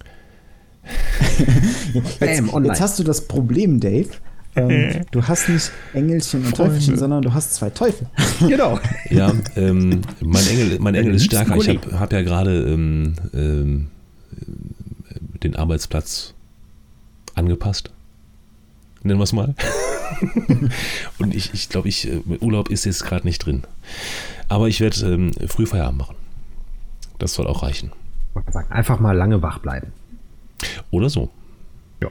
jetzt, jetzt, hast du das Problem, Dave. Ähm, du hast nicht Engelchen und Teufelchen, sondern du hast zwei Teufel. Genau. Ja, ähm, mein Engel, mein Engel ist stärker. Ich habe hab ja gerade ähm, ähm, den Arbeitsplatz angepasst. Nennen wir es mal. und ich, ich glaube, ich, äh, Urlaub ist jetzt gerade nicht drin. Aber ich werde ähm, früh Feierabend machen. Das soll auch reichen. Einfach mal lange wach bleiben. Oder so. Ja.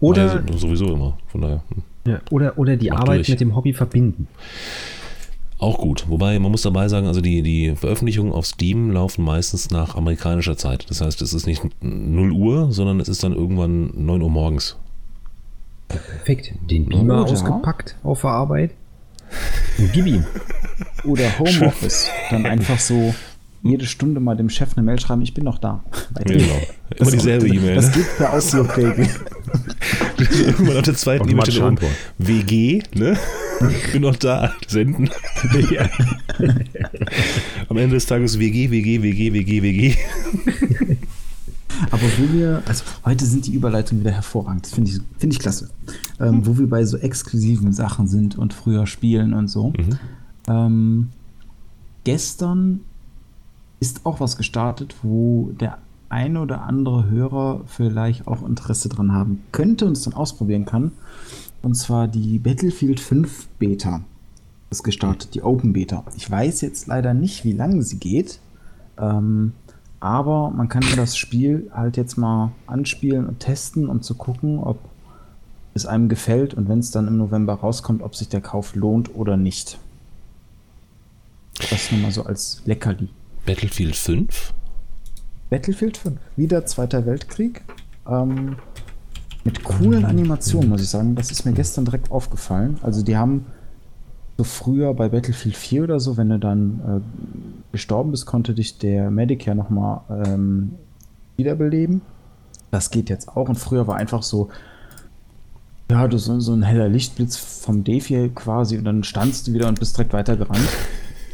Oder ja, sowieso immer. Von daher. Hm. Ja, oder, oder die Arbeit durch. mit dem Hobby verbinden. Auch gut. Wobei man muss dabei sagen, also die, die Veröffentlichungen auf Steam laufen meistens nach amerikanischer Zeit. Das heißt, es ist nicht 0 Uhr, sondern es ist dann irgendwann 9 Uhr morgens. Perfekt. Den Beamer oder? ausgepackt auf der Arbeit. Gib ihm. Oder Homeoffice. Dann einfach so jede Stunde mal dem Chef eine Mail schreiben, ich bin noch da. Genau. Immer dieselbe E-Mail. Das ne? geht per Auslogregel. Irgendwann auf der zweiten E-Mail steht um, WG, ne? bin noch da. Senden. Am Ende des Tages WG, WG, WG, WG, WG. Aber wo wir, also heute sind die Überleitungen wieder hervorragend, das finde ich, find ich klasse. Ähm, wo wir bei so exklusiven Sachen sind und früher spielen und so. Mhm. Ähm, gestern ist auch was gestartet, wo der eine oder andere Hörer vielleicht auch Interesse dran haben könnte und es dann ausprobieren kann. Und zwar die Battlefield 5 Beta ist gestartet, die Open Beta. Ich weiß jetzt leider nicht, wie lange sie geht, ähm, aber man kann das Spiel halt jetzt mal anspielen und testen, um zu gucken, ob es einem gefällt und wenn es dann im November rauskommt, ob sich der Kauf lohnt oder nicht. Das nur mal so als Leckerli. Battlefield 5? Battlefield 5. Wieder Zweiter Weltkrieg. Ähm, mit coolen Animationen, muss ich sagen. Das ist mir gestern direkt aufgefallen. Also die haben so früher bei Battlefield 4 oder so, wenn du dann äh, gestorben bist, konnte dich der Medic ja nochmal ähm, wiederbeleben. Das geht jetzt auch. Und früher war einfach so, ja, du so, so ein heller Lichtblitz vom Dave hier quasi und dann standst du wieder und bist direkt weitergerannt.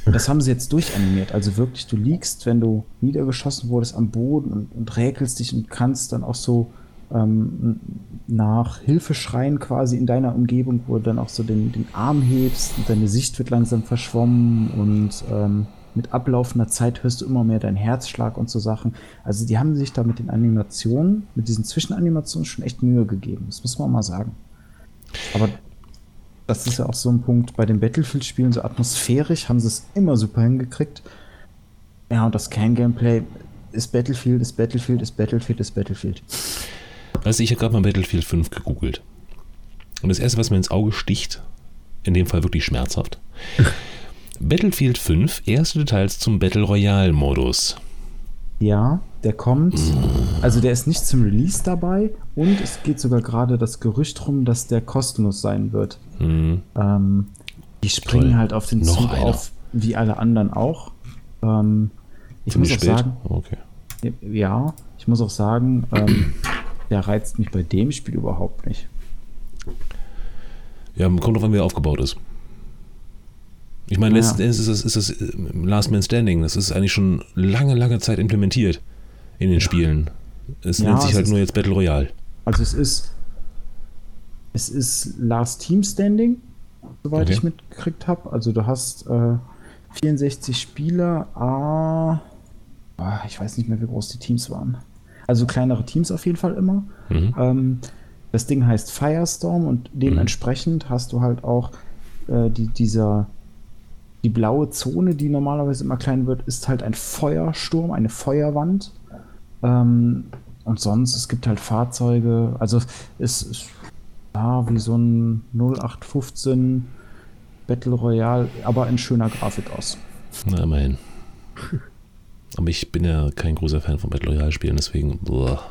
Das haben sie jetzt durchanimiert. Also wirklich, du liegst, wenn du niedergeschossen wurdest, am Boden und, und räkelst dich und kannst dann auch so ähm, nach Hilfe schreien quasi in deiner Umgebung, wo du dann auch so den, den Arm hebst und deine Sicht wird langsam verschwommen und ähm, mit ablaufender Zeit hörst du immer mehr deinen Herzschlag und so Sachen. Also die haben sich da mit den Animationen, mit diesen Zwischenanimationen schon echt Mühe gegeben. Das muss man mal sagen. Aber das ist ja auch so ein Punkt bei den Battlefield-Spielen, so atmosphärisch haben sie es immer super hingekriegt. Ja, und das Kern-Gameplay ist Battlefield, ist Battlefield, ist Battlefield, ist Battlefield. Also ich habe gerade mal Battlefield 5 gegoogelt. Und das erste, was mir ins Auge sticht, in dem Fall wirklich schmerzhaft. Battlefield 5, erste Details zum Battle Royale-Modus. Ja, der kommt. Also der ist nicht zum Release dabei und es geht sogar gerade das Gerücht rum, dass der kostenlos sein wird. Mhm. Ähm, die springen Toll. halt auf den Noch Zug einer. auf, wie alle anderen auch. Ähm, ich Ziemlich muss auch spät. sagen, Okay. ja, ich muss auch sagen, ähm, der reizt mich bei dem Spiel überhaupt nicht. Ja, kommt drauf an, wie er aufgebaut ist. Ich meine, Ja. letzten Endes ist es, ist es äh, Last Man Standing. Das ist eigentlich schon lange, lange Zeit implementiert in den Spielen. Es Ja, nennt sich halt nur jetzt Battle Royale. Also es ist es ist Last Team Standing, soweit Okay. ich mitgekriegt habe. Also du hast äh, 64 Spieler, ah, ich weiß nicht mehr, wie groß die Teams waren. Also kleinere Teams auf jeden Fall immer. Mhm. Ähm, das Ding heißt Firestorm und dementsprechend hast du halt auch äh, die, dieser die blaue Zone, die normalerweise immer klein wird, ist halt ein Feuersturm, eine Feuerwand. Ähm, und sonst, es gibt halt Fahrzeuge, also es ist ja, wie so ein 0815 Battle Royale, aber in schöner Grafik aus. Na, immerhin. Aber ich bin ja kein großer Fan von Battle Royale Spielen, deswegen, boah,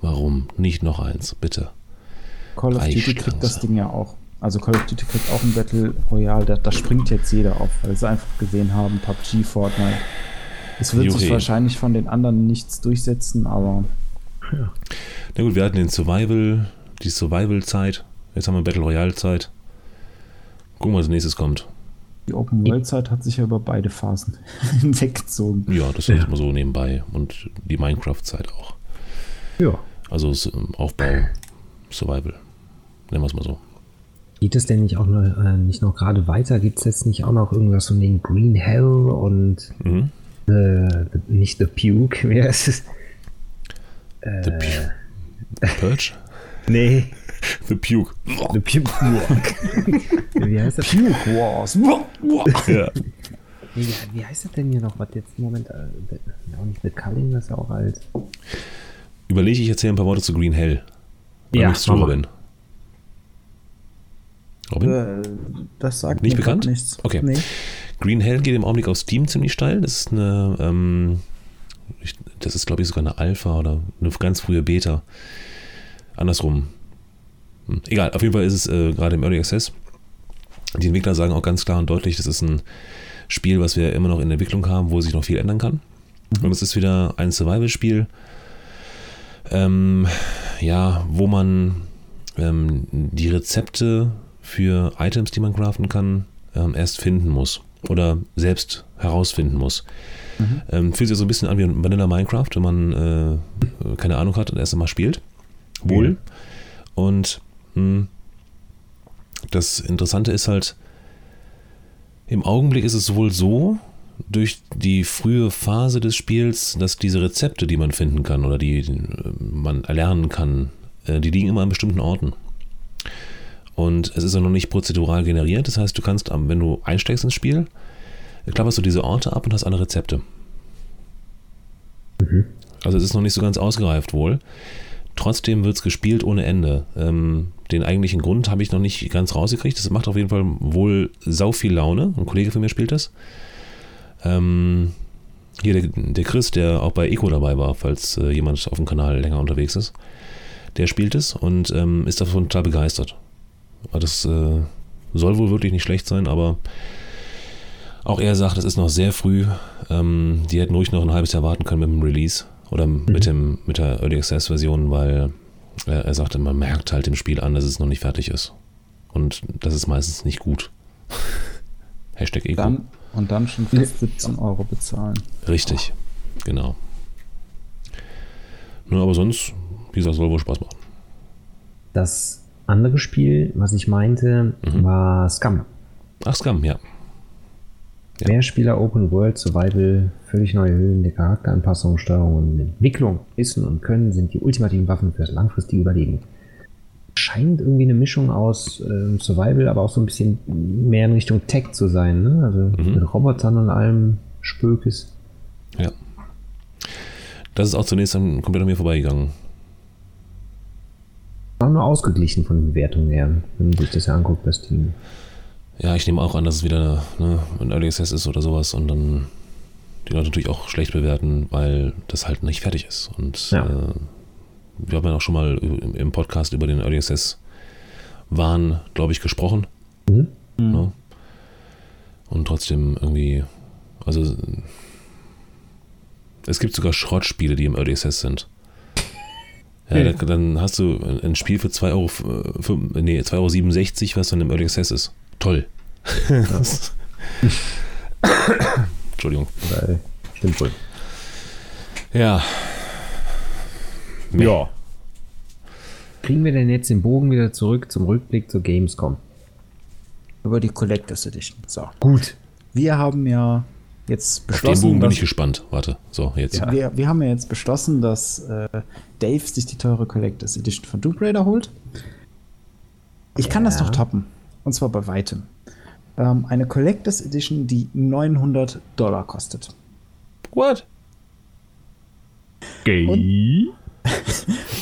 warum? Nicht noch eins, bitte. Call of Duty kriegt das. Ding ja auch. Also Call of Duty kriegt auch ein Battle Royale, da, da springt jetzt jeder auf, weil sie einfach gesehen haben, PUBG, Fortnite. Es wird sich Juhi. wahrscheinlich von den anderen nichts durchsetzen, aber Na gut, wir hatten den Survival, die Survival-Zeit. Jetzt haben wir Battle Royale-Zeit. Gucken, was als nächstes kommt. die Open World Zeit hat sich ja über beide Phasen hinweggezogen. Ja, das ist jetzt mal so nebenbei. Und die Minecraft-Zeit auch. Ja. Also ähm, Aufbau, Survival. Nennen wir es mal so. Geht es denn nicht auch noch, äh, nicht noch gerade weiter? Gibt es jetzt nicht auch noch irgendwas von den Green Hell und Mhm. äh, the, nicht The Puke? Wer ist es? The Pu- Purge? Nee, The Puke. The Puke. wie heißt das? Puke Wars. Ja. Wie, wie heißt das denn hier noch? Was jetzt im Moment. Äh, the, nicht The Culling, das ist ja auch alt. Überlege ich erzähle ein paar Worte zu Green Hell. Oder Ja, du, mach mal. Robin? Äh, das sagt Nicht bekannt? nichts. Okay. Nee. Green Hell geht im Augenblick auf Steam ziemlich steil. Das ist eine, ähm, ich, das ist glaube ich sogar eine Alpha oder eine ganz frühe Beta. Andersrum. Hm, Egal, auf jeden Fall ist es äh, gerade im Early Access. Die Entwickler sagen auch ganz klar und deutlich, das ist ein Spiel, was wir immer noch in Entwicklung haben, wo sich noch viel ändern kann. Und es ist wieder ein Survival-Spiel, ähm, ja, wo man ähm, die Rezepte für Items, die man craften kann, ähm, erst finden muss oder selbst herausfinden muss. Ähm, fühlt sich so ein bisschen an wie ein Vanilla Minecraft, wenn man äh, keine Ahnung hat und erst einmal spielt. Wohl. Mhm. Und mh, das Interessante ist halt, im Augenblick ist es wohl so, durch die frühe Phase des Spiels, dass diese Rezepte, die man finden kann oder die äh, man erlernen kann, äh, die liegen immer an bestimmten Orten. Und es ist auch noch nicht prozedural generiert. Das heißt, du kannst, wenn du einsteigst ins Spiel, klapperst du diese Orte ab und hast alle Rezepte. Also es ist noch nicht so ganz ausgereift wohl. Trotzdem wird es gespielt ohne Ende. Ähm, den eigentlichen Grund habe ich noch nicht ganz rausgekriegt. Das macht auf jeden Fall wohl sau viel Laune. Ein Kollege von mir spielt das. Ähm, hier der, der Chris, der auch bei Eco dabei war, falls äh, jemand auf dem Kanal länger unterwegs ist, der spielt es und ähm, ist davon total begeistert. Das äh, soll wohl wirklich nicht schlecht sein, aber auch er sagt, es ist noch sehr früh. Ähm, die hätten ruhig noch ein halbes Jahr warten können mit dem Release oder mit, dem, mit der Early Access Version, weil äh, er sagte, man merkt halt im Spiel an, dass es noch nicht fertig ist. Und das ist meistens nicht gut. Hashtag Ego. Dann, und dann schon fast 17 Euro bezahlen. Richtig, genau. Nur aber sonst, wie gesagt, soll wohl Spaß machen. Das andere Spiel, was ich meinte, Mhm. war Scum. Ach, Scum, ja. Ja. Mehrspieler Open World Survival, völlig neue Höhen der Charakteranpassung, Steuerung und Entwicklung. Wissen und Können sind die ultimativen Waffen für das langfristige Überleben. Scheint irgendwie eine Mischung aus ähm, Survival, aber auch so ein bisschen mehr in Richtung Tech zu sein. Ne? Also Mhm. mit Robotern und allem Spökes. Ja. Das ist auch zunächst dann komplett an mir vorbeigegangen. Auch nur ausgeglichen von den Wertungen her, wenn man sich das ja anguckt bei Steam. Ja, ich nehme auch an, dass es wieder ne, ein Early Access ist oder sowas und dann die Leute natürlich auch schlecht bewerten, weil das halt nicht fertig ist. Und ja. äh, wir haben ja auch schon mal im Podcast über den Early Access Wahn, glaube ich, gesprochen. Mhm. Ne? Und trotzdem irgendwie, also es gibt sogar Schrottspiele, die im Early Access sind. Ja, ja. dann hast du ein Spiel für 2,67 Euro, für, nee, 2,67 Euro, was dann im Early Access ist. Toll. Ja. Entschuldigung. Stimmt wohl. Ja. Mehr. Ja. Kriegen wir denn jetzt den Bogen wieder zurück zum Rückblick zur Gamescom? Über die Collectors Edition. So. Gut. Wir haben ja jetzt beschlossen. Auf den Bogen bin ich gespannt. Warte. So, jetzt. Ja. Wir, wir haben ja jetzt beschlossen, dass äh, Dave sich die teure Collectors Edition von Tomb Raider holt. Ich kann ja. das noch toppen. Und zwar bei weitem. Ähm, eine Collectors Edition, die 900 Dollar kostet. What? Gay. Und,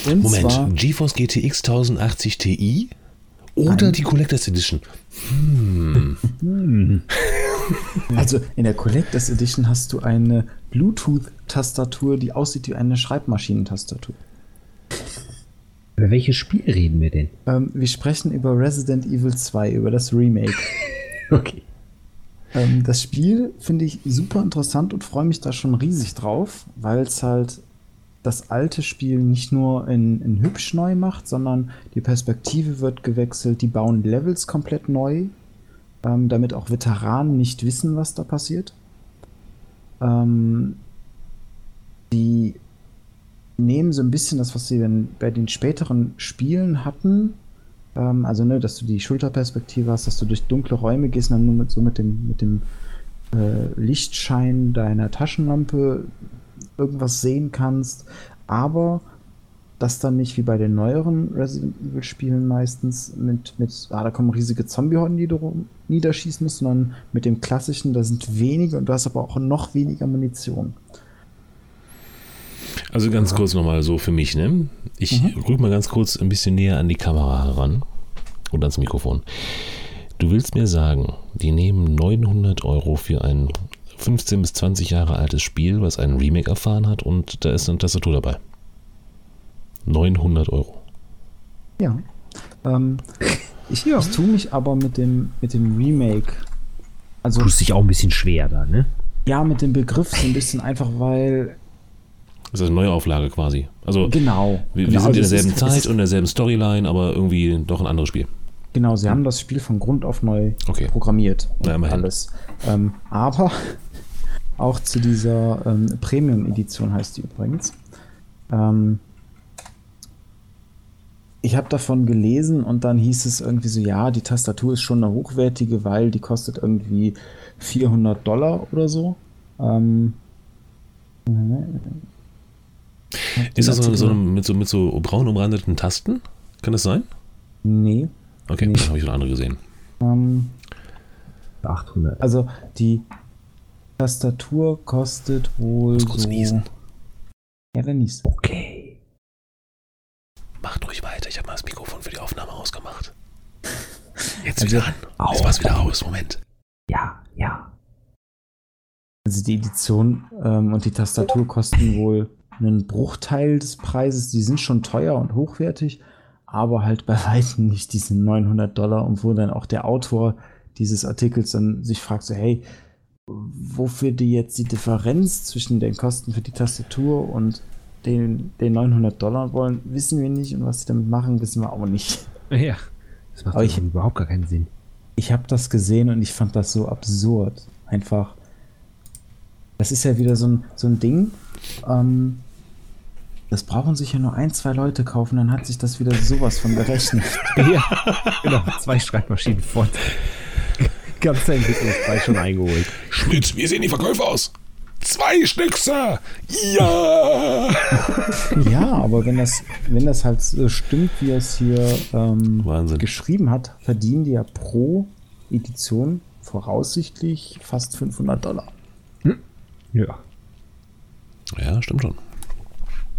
und Moment, zwar, GeForce GTX 1080 Ti oder nein. die Collectors Edition? Hm. Also in der Collectors Edition hast du eine Bluetooth-Tastatur, die aussieht wie eine Schreibmaschinentastatur. Über welches Spiel reden wir denn? Ähm, wir sprechen über Resident Evil 2, über das Remake. okay. Ähm, das Spiel finde ich super interessant und freue mich da schon riesig drauf, weil es halt das alte Spiel nicht nur in, in hübsch neu macht, sondern die Perspektive wird gewechselt, die bauen Levels komplett neu, ähm, damit auch Veteranen nicht wissen, was da passiert. Ähm, die nehmen so ein bisschen das, was sie dann bei den späteren Spielen hatten. Ähm, also, ne, dass du die Schulterperspektive hast, dass du durch dunkle Räume gehst und dann nur mit, so mit dem, mit dem äh, Lichtschein deiner Taschenlampe irgendwas sehen kannst. Aber das dann nicht wie bei den neueren Resident Evil Spielen meistens mit, mit ah, da kommen riesige Zombie-Horden, die du niederschießen musst, sondern mit dem klassischen, da sind wenige und du hast aber auch noch weniger Munition. Also ganz kurz nochmal so für mich, ne? Ich mhm. rück mal ganz kurz ein bisschen näher an die Kamera heran und ans Mikrofon. Du willst mir sagen, die nehmen 900 Euro für ein 15 bis 20 Jahre altes Spiel, was einen Remake erfahren hat und da ist eine Tastatur dabei. 900 Euro. Ja. Ähm, ich, ja. ich tue mich aber mit dem, mit dem Remake. Also, Tust dich auch ein bisschen schwer da, ne? Ja, mit dem Begriff so ein bisschen einfach, weil das ist eine Neuauflage quasi. Also genau. Wir, genau, sind in derselben ist, Zeit und in derselben Storyline, aber irgendwie doch ein anderes Spiel. Genau, sie haben das Spiel von Grund auf neu okay. programmiert und ja, alles. Ähm, aber auch zu dieser ähm, Premium-Edition heißt die übrigens. Ähm, ich habe davon gelesen und dann hieß es irgendwie so, ja, die Tastatur ist schon eine hochwertige, weil die kostet irgendwie 400 Dollar oder so. Ähm, ist das so, so, mit, so, mit so braun umrandeten Tasten? Kann das sein? Nee. Okay, nee. dann habe ich eine andere gesehen. Ähm, 800. Also die Tastatur kostet wohl. Ich muss kurz so niesen. Ja, dann niest. Okay. Weiter. Ich habe mal das Mikrofon für die Aufnahme ausgemacht. Jetzt also, wieder an. Jetzt war es wieder aus. Moment. Ja, ja. Also die Edition ähm, und die Tastatur kosten wohl einen Bruchteil des Preises. Die sind schon teuer und hochwertig, aber halt bei weitem nicht diese 900 Dollar und wo dann auch der Autor dieses Artikels dann sich fragt so, hey, wofür die jetzt die Differenz zwischen den Kosten für die Tastatur und den, den 900 Dollar wollen, wissen wir nicht und was sie damit machen, wissen wir auch nicht. Ja, das macht ich, überhaupt gar keinen Sinn. Ich habe das gesehen und ich fand das so absurd. Einfach, das ist ja wieder so ein, so ein Ding, ähm, das brauchen sich ja nur ein, zwei Leute kaufen, dann hat sich das wieder sowas von berechnet. ja, genau. Zwei Schreibmaschinen von. Ganzer Entwicklungspreis schon eingeholt. Schmidt, wie sehen die Verkäufe aus? Zwei Stück, Sir! Ja! ja, aber wenn das, wenn das halt so stimmt, wie er es hier ähm, geschrieben hat, verdienen die ja pro Edition voraussichtlich fast 500 Dollar. Hm? Ja. Ja, stimmt schon.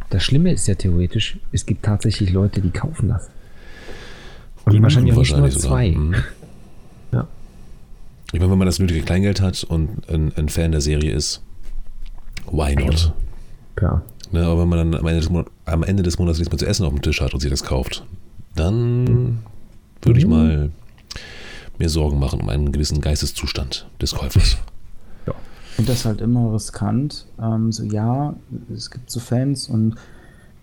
Das Schlimme ist ja theoretisch, es gibt tatsächlich Leute, die kaufen das. Und wahrscheinlich, wahrscheinlich nur zwei. Mhm. Ja. Ich meine, wenn man das nötige Kleingeld hat und ein, ein Fan der Serie ist, why not? Klar. Ne, aber wenn man dann am Ende, des Monats, am Ende des Monats nichts mehr zu essen auf dem Tisch hat und sich das kauft, dann mhm. würde ich mhm. mal mir Sorgen machen um einen gewissen Geisteszustand des Käufers. Ja. Finde das halt immer riskant. Ähm, so, ja, es gibt so Fans und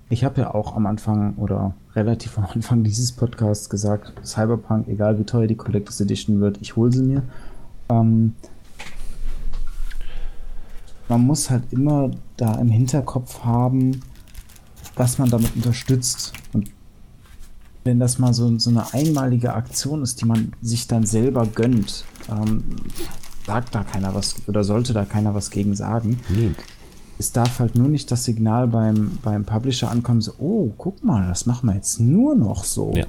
ich habe ja auch am Anfang oder relativ am Anfang dieses Podcasts gesagt, Cyberpunk, egal wie teuer die Collectors Edition wird, ich hole sie mir. Ähm, man muss halt immer da im Hinterkopf haben, was man damit unterstützt. Und wenn das mal so, so eine einmalige Aktion ist, die man sich dann selber gönnt, ähm, sagt da keiner was oder sollte da keiner was gegen sagen. Nee. Es darf halt nur nicht das Signal beim, beim Publisher ankommen, so, oh, guck mal, das machen wir jetzt nur noch so. Ja.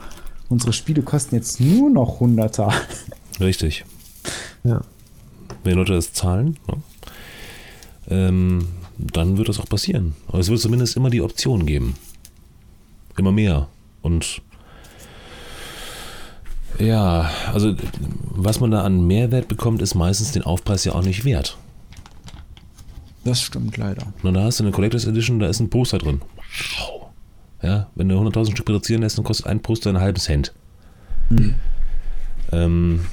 Unsere Spiele kosten jetzt nur noch Hunderter. Richtig. Ja. Wenn Leute das zahlen, ne? Ähm, dann wird das auch passieren. Aber es wird zumindest immer die Option geben. Immer mehr. Und ja, also was man da an Mehrwert bekommt, ist meistens den Aufpreis ja auch nicht wert. Das stimmt leider. Na, da hast du eine Collectors Edition, da ist ein Poster drin. Wow. Ja, wenn du 100.000 Stück produzieren lässt, dann kostet ein Poster ein halbes Cent. Hm. Ähm,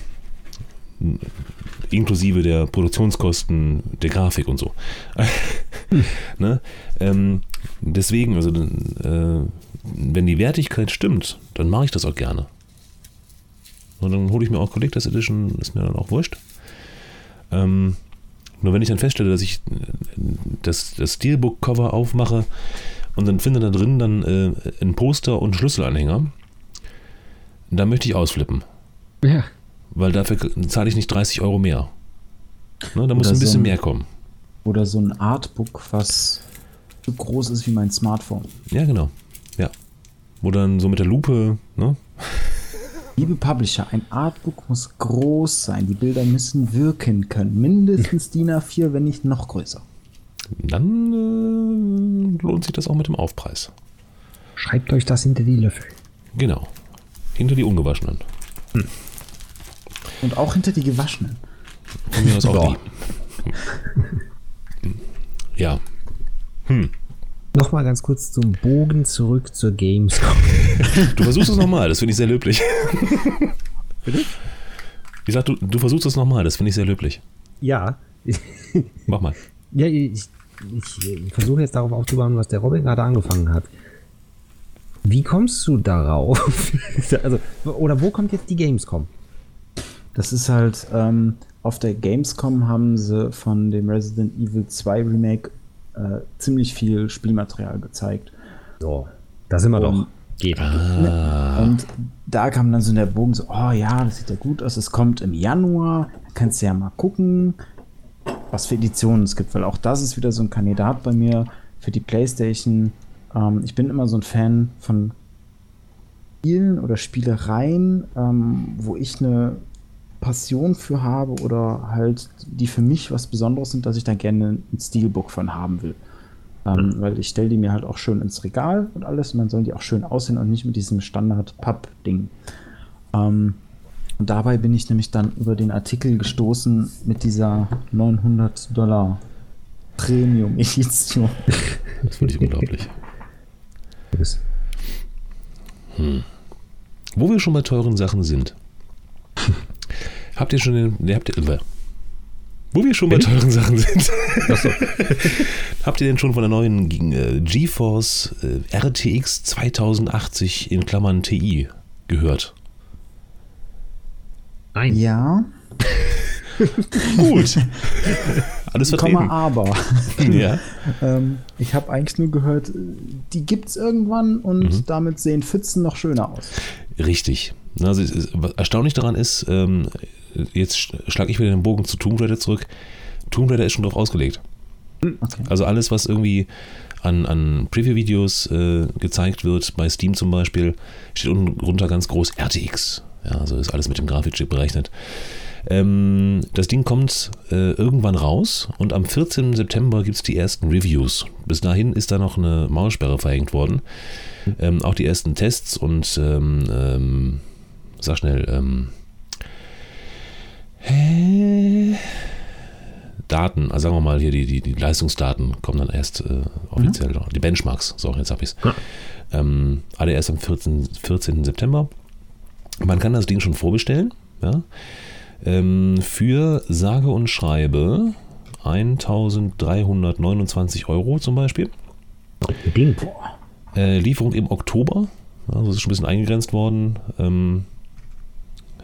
inklusive der Produktionskosten, der Grafik und so. hm. ne? ähm, deswegen, also äh, wenn die Wertigkeit stimmt, dann mache ich das auch gerne. Und dann hole ich mir auch Collectors Edition, ist mir dann auch wurscht. Ähm, nur wenn ich dann feststelle, dass ich das, das Steelbook-Cover aufmache und dann finde da drin dann äh, ein Poster und Schlüsselanhänger, dann möchte ich ausflippen. Ja. Weil dafür zahle ich nicht 30 Euro mehr. Ne, da muss ein bisschen so ein, mehr kommen. Oder so ein Artbook, was so groß ist wie mein Smartphone. Ja, genau. Ja. Wo dann so mit der Lupe, ne? Liebe Publisher, ein Artbook muss groß sein. Die Bilder müssen wirken können. Mindestens DIN A4, wenn nicht noch größer. Dann äh, lohnt sich das auch mit dem Aufpreis. Schreibt euch das hinter die Löffel. Genau. Hinter die ungewaschenen. Hm. Und auch hinter die gewaschenen. Von mir aus auch die. Ja. Hm. Nochmal ganz kurz zum Bogen zurück zur Gamescom. Du versuchst es nochmal, das finde ich sehr löblich. Bitte? Ich sag, du, du versuchst es nochmal, das finde ich sehr löblich. Ja. Mach mal. Ja, ich, ich, ich versuche jetzt darauf aufzubauen, was der Robin gerade angefangen hat. Wie kommst du darauf? also, oder wo kommt jetzt die Gamescom? Das ist halt, ähm, auf der Gamescom haben sie von dem Resident Evil 2 Remake äh, ziemlich viel Spielmaterial gezeigt. So, da sind wir und, doch. Geht. Ah. Und da kam dann so der Bogen so, oh ja, das sieht ja gut aus, es kommt im Januar, kannst du ja mal gucken, was für Editionen es gibt, weil auch das ist wieder so ein Kandidat bei mir für die Playstation. Ähm, ich bin immer so ein Fan von Spielen oder Spielereien, ähm, wo ich eine Passion für habe oder halt die für mich was Besonderes sind, dass ich da gerne ein Steelbook von haben will. Ähm, mhm. Weil ich stelle die mir halt auch schön ins Regal und alles und dann sollen die auch schön aussehen und nicht mit diesem Standard-Papp-Ding. Ähm, und dabei bin ich nämlich dann über den Artikel gestoßen mit dieser 900 Dollar Premium-Edition. Das finde ich unglaublich. Hm. Wo wir schon bei teuren Sachen sind. Habt ihr schon den. Ne, habt ihr, äh, wo wir schon bei teuren Sachen sind. So. habt ihr denn schon von der neuen äh, GeForce äh, RTX 2080 in Klammern TI gehört? Nein. Ja. Gut. Alles vertreten. Komma aber. ja. ähm, ich habe eigentlich nur gehört, die gibt es irgendwann und mhm. damit sehen Pfützen noch schöner aus. Richtig. Also, erstaunlich daran ist, ähm, jetzt schlage ich wieder den Bogen zu Tomb Raider zurück. Tomb Raider ist schon drauf ausgelegt. Okay. Also alles, was irgendwie an, an Preview-Videos äh, gezeigt wird, bei Steam zum Beispiel, steht unten runter ganz groß RTX. Ja, also ist alles mit dem Grafikchip berechnet. Ähm, das Ding kommt äh, irgendwann raus und am 14. September gibt es die ersten Reviews. Bis dahin ist da noch eine Maussperre verhängt worden. Ähm, auch die ersten Tests und ähm, ähm sag schnell, ähm, hä? Daten, also sagen wir mal hier, die, die, die Leistungsdaten kommen dann erst äh, offiziell, mhm. die Benchmarks, so, jetzt habe ich es. Ja. Ähm, alle erst am 14, 14. September. Man kann das Ding schon vorbestellen, ja. Ähm, für sage und schreibe 1329 Euro zum Beispiel. Äh, Lieferung im Oktober. Also ist schon ein bisschen eingegrenzt worden. Ähm,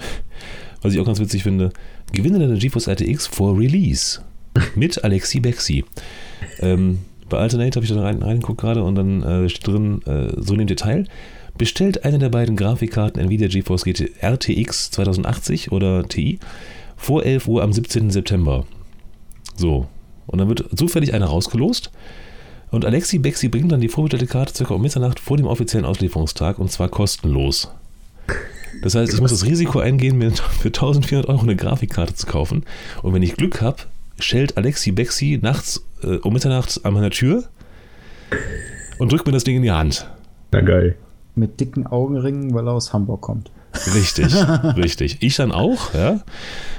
was ich auch ganz witzig finde. Gewinne deine GeForce RTX vor Release. Mit Alexi Bexi. Ähm, bei Alternate habe ich da rein, reingeguckt gerade und dann äh, steht drin, äh, so in dem Detail. Bestellt eine der beiden Grafikkarten Nvidia GeForce GT RTX 2080 oder Ti vor 11 Uhr am 17. September. So. Und dann wird zufällig einer rausgelost. Und Alexi Bexi bringt dann die vorbestellte Karte circa um Mitternacht vor dem offiziellen Auslieferungstag und zwar kostenlos. Das heißt, ich muss das Risiko eingehen, mir für 1400 Euro eine Grafikkarte zu kaufen. Und wenn ich Glück habe, schellt Alexi Bexi nachts äh, um Mitternacht an meiner Tür und drückt mir das Ding in die Hand. Na geil. Mit dicken Augenringen, weil er aus Hamburg kommt. Richtig, richtig. Ich dann auch, ja,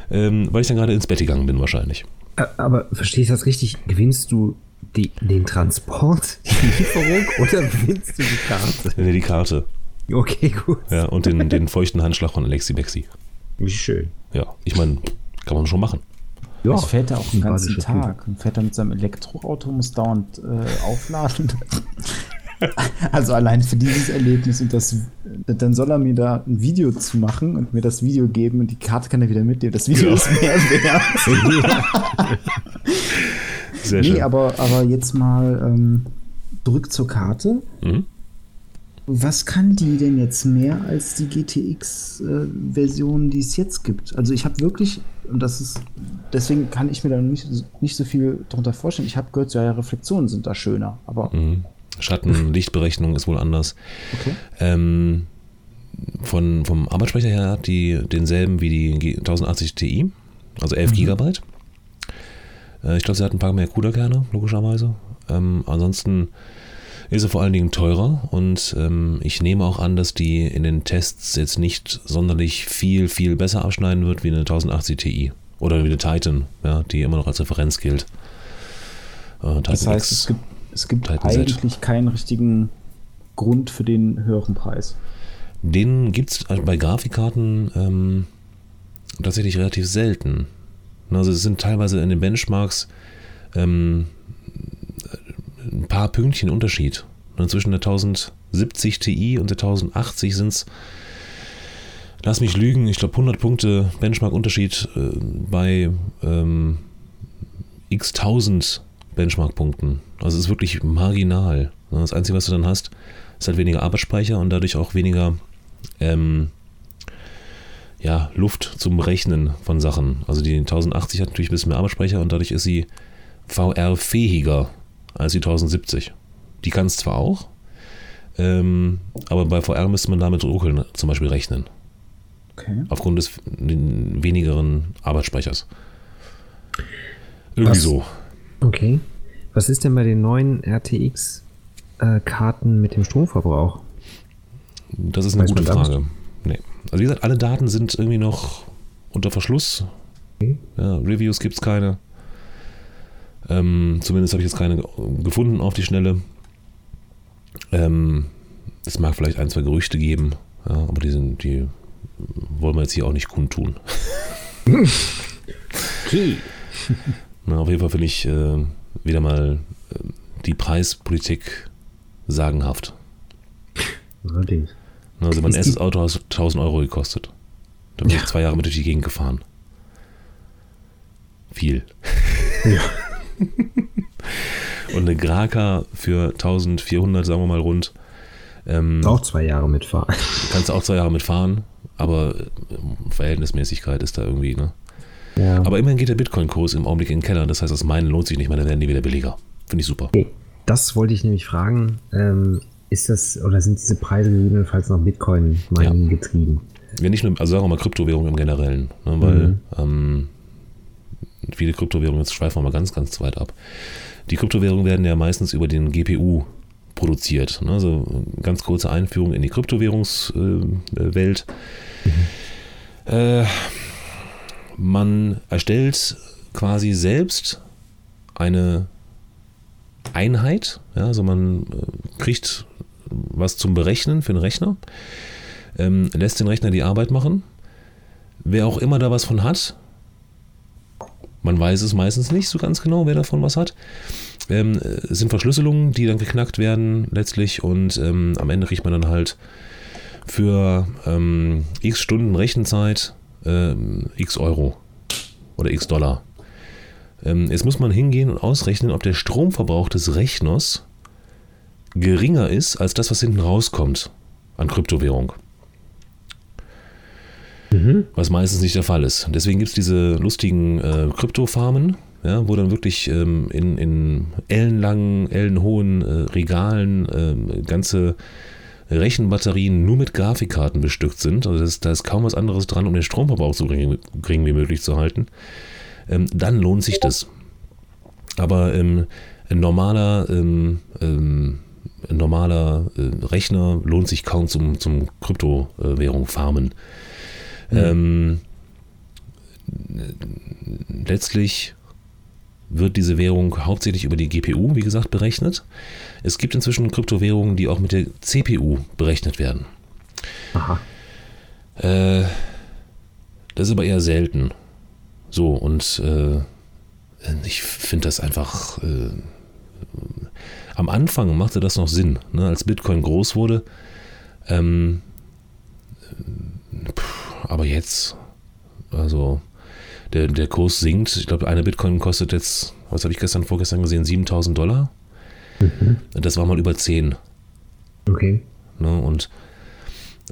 ähm, weil ich dann gerade ins Bett gegangen bin wahrscheinlich. Aber verstehe ich das richtig? Gewinnst du die, den Transport, die Lieferung oder gewinnst du die Karte? Nee, die Karte. Okay, gut. Ja, und den, den feuchten Handschlag von Alexi Bexi. Wie schön. Ja, ich meine, kann man schon machen. Ja, ich fährt er auch den ganzen Tag und fährt er mit seinem Elektroauto, muss dauernd äh, aufladen. also allein für dieses Erlebnis und das, dann soll er mir da ein Video zu machen und mir das Video geben und die Karte kann er wieder mitnehmen. Das Video ja. ist mehr wert. Sehr nee, schön. aber, aber jetzt mal ähm, zurück zur Karte. Mhm. Was kann die denn jetzt mehr als die GTX-Version, äh, die es jetzt gibt? Also ich habe wirklich, und das ist, deswegen kann ich mir da nicht, nicht so viel darunter vorstellen. Ich habe gehört, ja, Reflexionen sind da schöner, aber. Mhm. Schatten, Lichtberechnung ist wohl anders. Okay. Ähm, von, vom Arbeitsspeicher her hat die denselben wie die 1080 Ti, also 11 mhm. Gigabyte. Äh, ich glaube, sie hat ein paar mehr CUDA-Kerne, logischerweise. Ähm, ansonsten ist er vor allen Dingen teurer und ähm, ich nehme auch an, dass die in den Tests jetzt nicht sonderlich viel, viel besser abschneiden wird wie eine 1080 Ti oder wie eine Titan, ja, die immer noch als Referenz gilt. Äh, das heißt, X, es gibt, es gibt eigentlich Z. keinen richtigen Grund für den höheren Preis. Den gibt es bei Grafikkarten ähm, tatsächlich relativ selten. Also es sind teilweise in den Benchmarks ähm, ein paar Pünktchen Unterschied. Und zwischen der 1070 Ti und der 1080 sind es, lass mich lügen, ich glaube 100 Punkte Benchmark-Unterschied äh, bei ähm, x 1000 Benchmark-Punkten. Also es ist wirklich marginal. Das Einzige, was du dann hast, ist halt weniger Arbeitsspeicher und dadurch auch weniger ähm, ja, Luft zum Rechnen von Sachen. Also die 1080 hat natürlich ein bisschen mehr Arbeitsspeicher und dadurch ist sie VR-fähiger als die 1070. Die kann es zwar auch, ähm, aber bei VR müsste man damit Ruckeln zum Beispiel rechnen. Okay. Aufgrund des wenigeren Arbeitsspeichers. Irgendwie Was? so. Okay. Was ist denn bei den neuen RTX-Karten äh, mit dem Stromverbrauch? Das ist eine Weiß gute Frage. Nee. Also wie gesagt, alle Daten sind irgendwie noch unter Verschluss. Okay. Ja, Reviews gibt es keine. Ähm, zumindest habe ich jetzt keine gefunden auf die Schnelle. Ähm, es mag vielleicht ein, zwei Gerüchte geben, ja, aber die sind, die wollen wir jetzt hier auch nicht kundtun. okay. Na, auf jeden Fall finde ich äh, wieder mal äh, die Preispolitik sagenhaft. Allerdings. Also mein erstes Auto hat 1000 Euro gekostet. Da bin ja. ich zwei Jahre mit durch die Gegend gefahren. Viel. Ja. Und eine Graka für 1400, sagen wir mal rund. Ähm, auch zwei Jahre mitfahren. Kannst du auch zwei Jahre mitfahren, aber äh, Verhältnismäßigkeit ist da irgendwie, ne? Ja. Aber immerhin geht der Bitcoin-Kurs im Augenblick in den Keller. Das heißt, das meinen lohnt sich nicht mehr, dann werden die wieder billiger. Finde ich super. Okay. Das wollte ich nämlich fragen. Ähm, ist das oder sind diese Preise gegebenenfalls noch Bitcoin-Mining ja. getrieben? Ja, nicht nur, also sagen wir mal Kryptowährung im Generellen. Ne, weil mhm. ähm, viele Kryptowährungen, jetzt schweifen wir mal ganz, ganz weit ab. Die Kryptowährungen werden ja meistens über den GPU produziert. Ne? Also ganz kurze Einführung in die Kryptowährungswelt. Mhm. Äh, man erstellt quasi selbst eine Einheit. Ja, also man äh, kriegt was zum Berechnen für den Rechner, ähm, lässt den Rechner die Arbeit machen. Wer auch immer da was von hat, man weiß es meistens nicht so ganz genau, wer davon was hat. Ähm, es sind Verschlüsselungen, die dann geknackt werden letztlich und ähm, am Ende kriegt man dann halt für ähm, x Stunden Rechenzeit ähm, x Euro oder x Dollar. Ähm, jetzt muss man hingehen und ausrechnen, ob der Stromverbrauch des Rechners geringer ist als das, was hinten rauskommt an Kryptowährung. Mhm. Was meistens nicht der Fall ist. Deswegen gibt es diese lustigen äh, Kryptofarmen, ja, wo dann wirklich ähm, in, in ellenlangen, ellenhohen äh, Regalen äh, ganze Rechenbatterien nur mit Grafikkarten bestückt sind. Also das, da ist kaum was anderes dran, um den Stromverbrauch so gering, gering wie möglich zu halten. Ähm, dann lohnt sich das. Aber ähm, ein normaler, ähm, ähm normaler äh, Rechner lohnt sich kaum zum, zum Kryptowährung farmen. Mhm. letztlich wird diese Währung hauptsächlich über die GPU, wie gesagt, berechnet. Es gibt inzwischen Kryptowährungen, die auch mit der CPU berechnet werden. Aha. Äh, das ist aber eher selten. So, und äh, ich finde das einfach. Äh, am Anfang machte das noch Sinn, ne, als Bitcoin groß wurde. Ähm, aber jetzt, also der, der Kurs sinkt. Ich glaube, eine Bitcoin kostet jetzt, was habe ich gestern, vorgestern gesehen, 7000 Dollar. Mhm. Das war mal über 10. Okay. Ne, und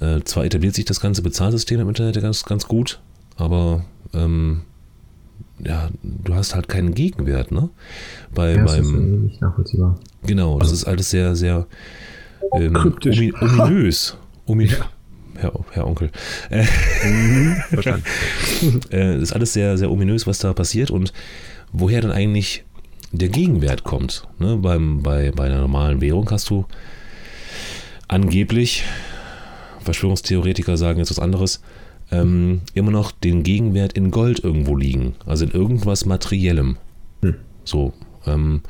äh, zwar etabliert sich das ganze Bezahlsystem im Internet ganz, ganz gut, aber ähm, ja, du hast halt keinen Gegenwert, ne? Bei, ja, beim, das ist nicht nachvollziehbar. Genau, das ist alles sehr, sehr ähm, ominös. Ominös. Ja. Herr, Herr Onkel. Mhm, verstanden. äh, ist alles sehr, sehr ominös, was da passiert und woher dann eigentlich der Gegenwert kommt. Ne? Beim, bei, bei einer normalen Währung hast du angeblich, Verschwörungstheoretiker sagen jetzt was anderes, ähm, immer noch den Gegenwert in Gold irgendwo liegen, also in irgendwas Materiellem. Hm. So, ähm,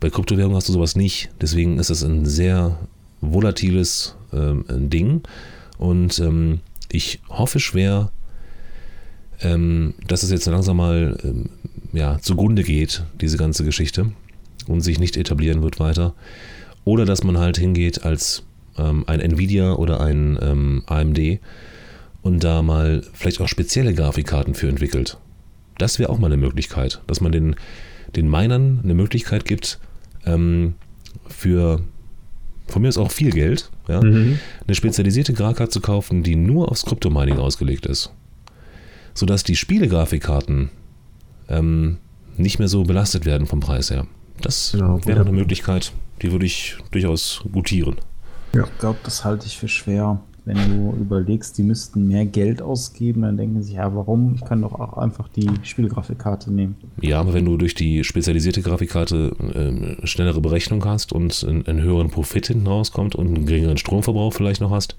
bei Kryptowährungen hast du sowas nicht, deswegen ist es ein sehr volatiles ähm, Ding und ähm, ich hoffe schwer, ähm, dass es jetzt langsam mal ähm, ja, zugrunde geht, diese ganze Geschichte, und sich nicht etablieren wird weiter. Oder dass man halt hingeht als ähm, ein Nvidia oder ein ähm, AMD und da mal vielleicht auch spezielle Grafikkarten für entwickelt. Das wäre auch mal eine Möglichkeit, dass man den, den Minern eine Möglichkeit gibt, ähm, für von mir ist auch viel Geld, ja, mhm. eine spezialisierte Grafikkarte zu kaufen, die nur aufs Kryptomining ausgelegt ist. Sodass die Spielegrafikkarten ähm, nicht mehr so belastet werden vom Preis her. Das genau, wäre eine Möglichkeit, die würde ich durchaus gutieren. Ja. Ich glaube, das halte ich für schwer wenn du überlegst, die müssten mehr Geld ausgeben, dann denken sie, ja, warum? Ich kann doch auch einfach die Spielgrafikkarte nehmen. Ja, aber wenn du durch die spezialisierte Grafikkarte äh, schnellere Berechnung hast und einen, einen, höheren Profit hinten rauskommt und einen geringeren Stromverbrauch vielleicht noch hast,